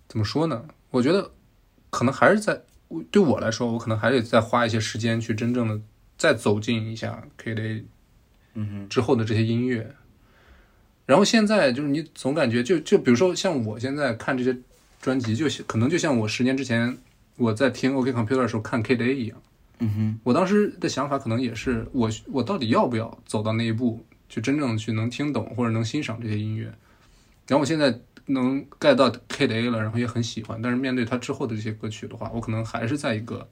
怎么说呢？我觉得可能还是在我对我来说，我可能还得再花一些时间去真正的再走进一下 KDA 嗯哼，之后的这些音乐。然后现在就是你总感觉就就比如说像我现在看这些专辑，就像可能就像我十年之前我在听 OK Computer 的时候看 KDA 一样。嗯哼，我当时的想法可能也是我我到底要不要走到那一步，去真正去能听懂或者能欣赏这些音乐。然后我现在能 get 到 KDA 了，然后也很喜欢，但是面对他之后的这些歌曲的话，我可能还是在一个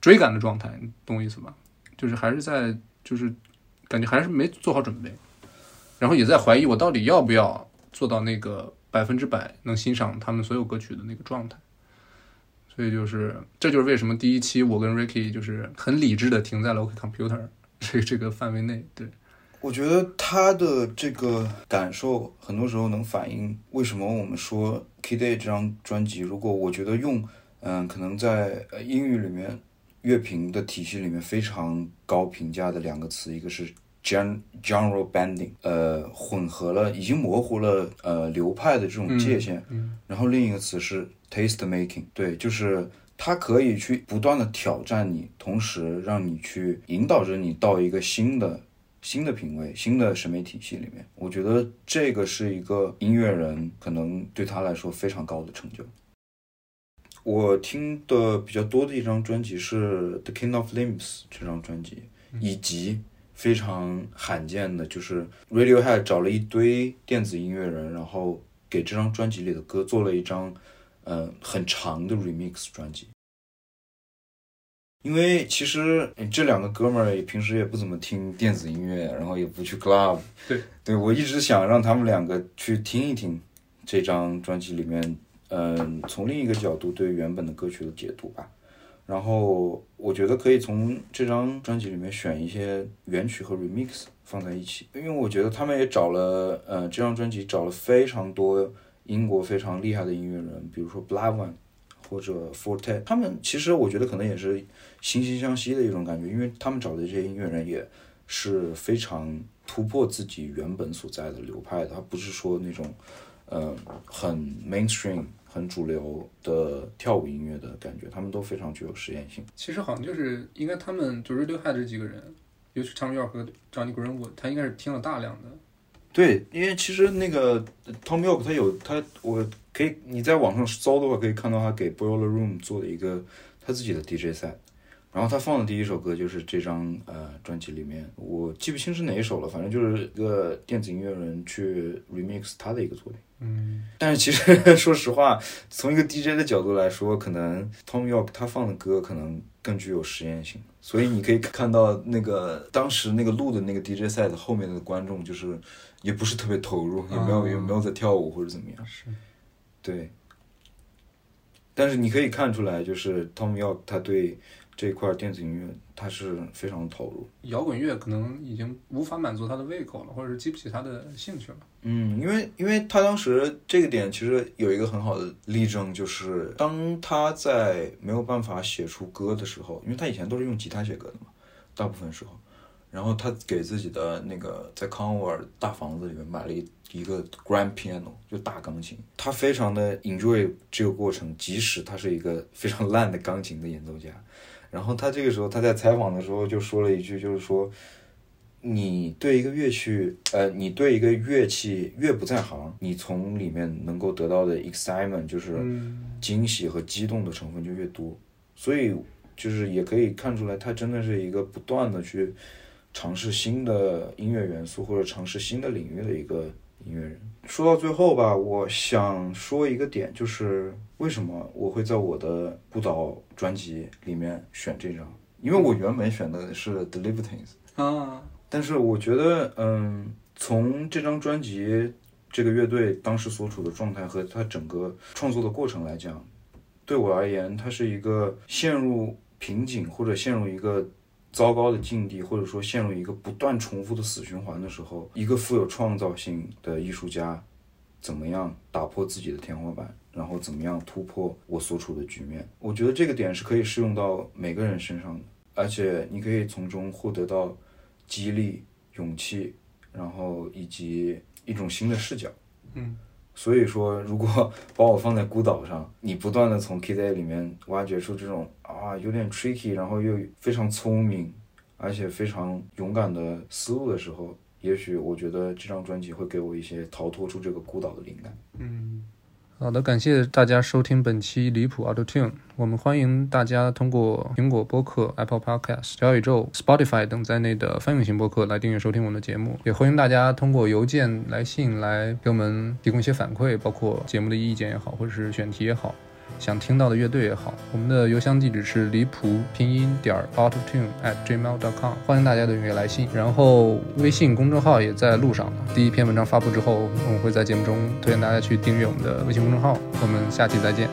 追赶的状态，你懂我意思吧？就是还是在就是感觉还是没做好准备，然后也在怀疑我到底要不要做到那个百分之百能欣赏他们所有歌曲的那个状态。所以就是，这就是为什么第一期我跟 Ricky 就是很理智的停在了 Computer 这个这个范围内。对，我觉得他的这个感受，很多时候能反映为什么我们说《Kid A》这张专辑，如果我觉得用，嗯，可能在呃英语里面乐评的体系里面非常高评价的两个词，一个是 gen genre bending，呃，混合了，已经模糊了呃流派的这种界限，嗯然后另一个词是 taste making，对，就是它可以去不断的挑战你，同时让你去引导着你到一个新的新的品味、新的审美体系里面。我觉得这个是一个音乐人可能对他来说非常高的成就。我听的比较多的一张专辑是《The King of Limbs》这张专辑，以及非常罕见的，就是 Radiohead 找了一堆电子音乐人，然后给这张专辑里的歌做了一张，呃，很长的 remix 专辑。因为其实呃这两个哥们儿也平时也不怎么听电子音乐，然后也不去 club。对，对我一直想让他们两个去听一听这张专辑里面，嗯、从另一个角度对原本的歌曲的解读吧。然后我觉得可以从这张专辑里面选一些原曲和 remix 放在一起，因为我觉得他们也找了，呃，这张专辑找了非常多英国非常厉害的音乐人，比如说 Blavan 或者 Forte，他们其实我觉得可能也是惺惺相惜的一种感觉，因为他们找的这些音乐人也是非常突破自己原本所在的流派的，他不是说那种，呃，很 mainstream。很主流的跳舞音乐的感觉，他们都非常具有实验性。其实好像就是应该他们就 Radiohead 这几个人，尤其 Tom York 和 Johnny Greenwood，他应该是听了大量的。对，因为其实那个 Tom York 他有他，我可以你在网上搜的话，可以看到他给 Boiler Room 做的一个他自己的 DJ set，然后他放的第一首歌就是这张呃专辑里面，我记不清是哪一首了，反正就是一个电子音乐人去 remix 他的一个作品。嗯，但是其实说实话，从一个 DJ 的角度来说，可能 Tom York 他放的歌可能更具有实验性，所以你可以看到那个当时那个录的那个 DJ 赛的后面的观众就是也不是特别投入，也没有哦也没有在跳舞或者怎么样，是。对。但是你可以看出来，就是 Tom York 他对这一块电子音乐他是非常投入。摇滚乐可能已经无法满足他的胃口了，或者是激不起他的兴趣了。嗯，因为因为他当时这个点其实有一个很好的例证，就是当他在没有办法写出歌的时候，因为他以前都是用吉他写歌的嘛，大部分时候，然后他给自己的那个在康沃尔大房子里面买了一一个 grand piano，就大钢琴，他非常的 enjoy 这个过程，即使他是一个非常烂的钢琴的演奏家。然后他这个时候他在采访的时候就说了一句，就是说，你对一个乐器，呃，你对一个乐器越不在行，你从里面能够得到的 excitement 就是嗯惊喜和激动的成分就越多。所以就是也可以看出来，他真的是一个不断的去尝试新的音乐元素或者尝试新的领域的一个音乐人。说到最后吧，我想说一个点，就是为什么我会在我的孤岛专辑里面选这张，因为我原本选的是 The Libertines。啊，但是我觉得，嗯，从这张专辑这个乐队当时所处的状态和他整个创作的过程来讲，对我而言，它是一个陷入瓶颈或者陷入一个糟糕的境地，或者说陷入一个不断重复的死循环的时候，一个富有创造性的艺术家怎么样打破自己的天花板，然后怎么样突破我所处的局面。我觉得这个点是可以适用到每个人身上的，而且你可以从中获得到。激励、勇气，然后以及一种新的视角。嗯，所以说，如果 把我放在孤岛上，你不断的从 Kid A 里面挖掘出这种啊有点 tricky，然后又非常聪明，而且非常勇敢的思路的时候，也许我觉得这张专辑会给我一些逃脱出这个孤岛的灵感。嗯，好的，感谢大家收听本期离谱 Auto Tune。我们欢迎大家通过苹果播客、Apple Podcast、小宇宙、Spotify 等在内的泛用型播客来订阅收听我们的节目。也欢迎大家通过邮件来信来给我们提供一些反馈，包括节目的意见也好，或者是选题也好。想听到的乐队也好，我们的邮箱地址是离谱拼音点 out of tune at gmail.com，欢迎大家的踊跃来信。然后微信公众号也在路上了，第一篇文章发布之后，我们会在节目中推荐大家去订阅我们的微信公众号。我们下期再见。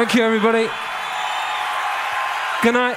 Thank you, everybody. Good night.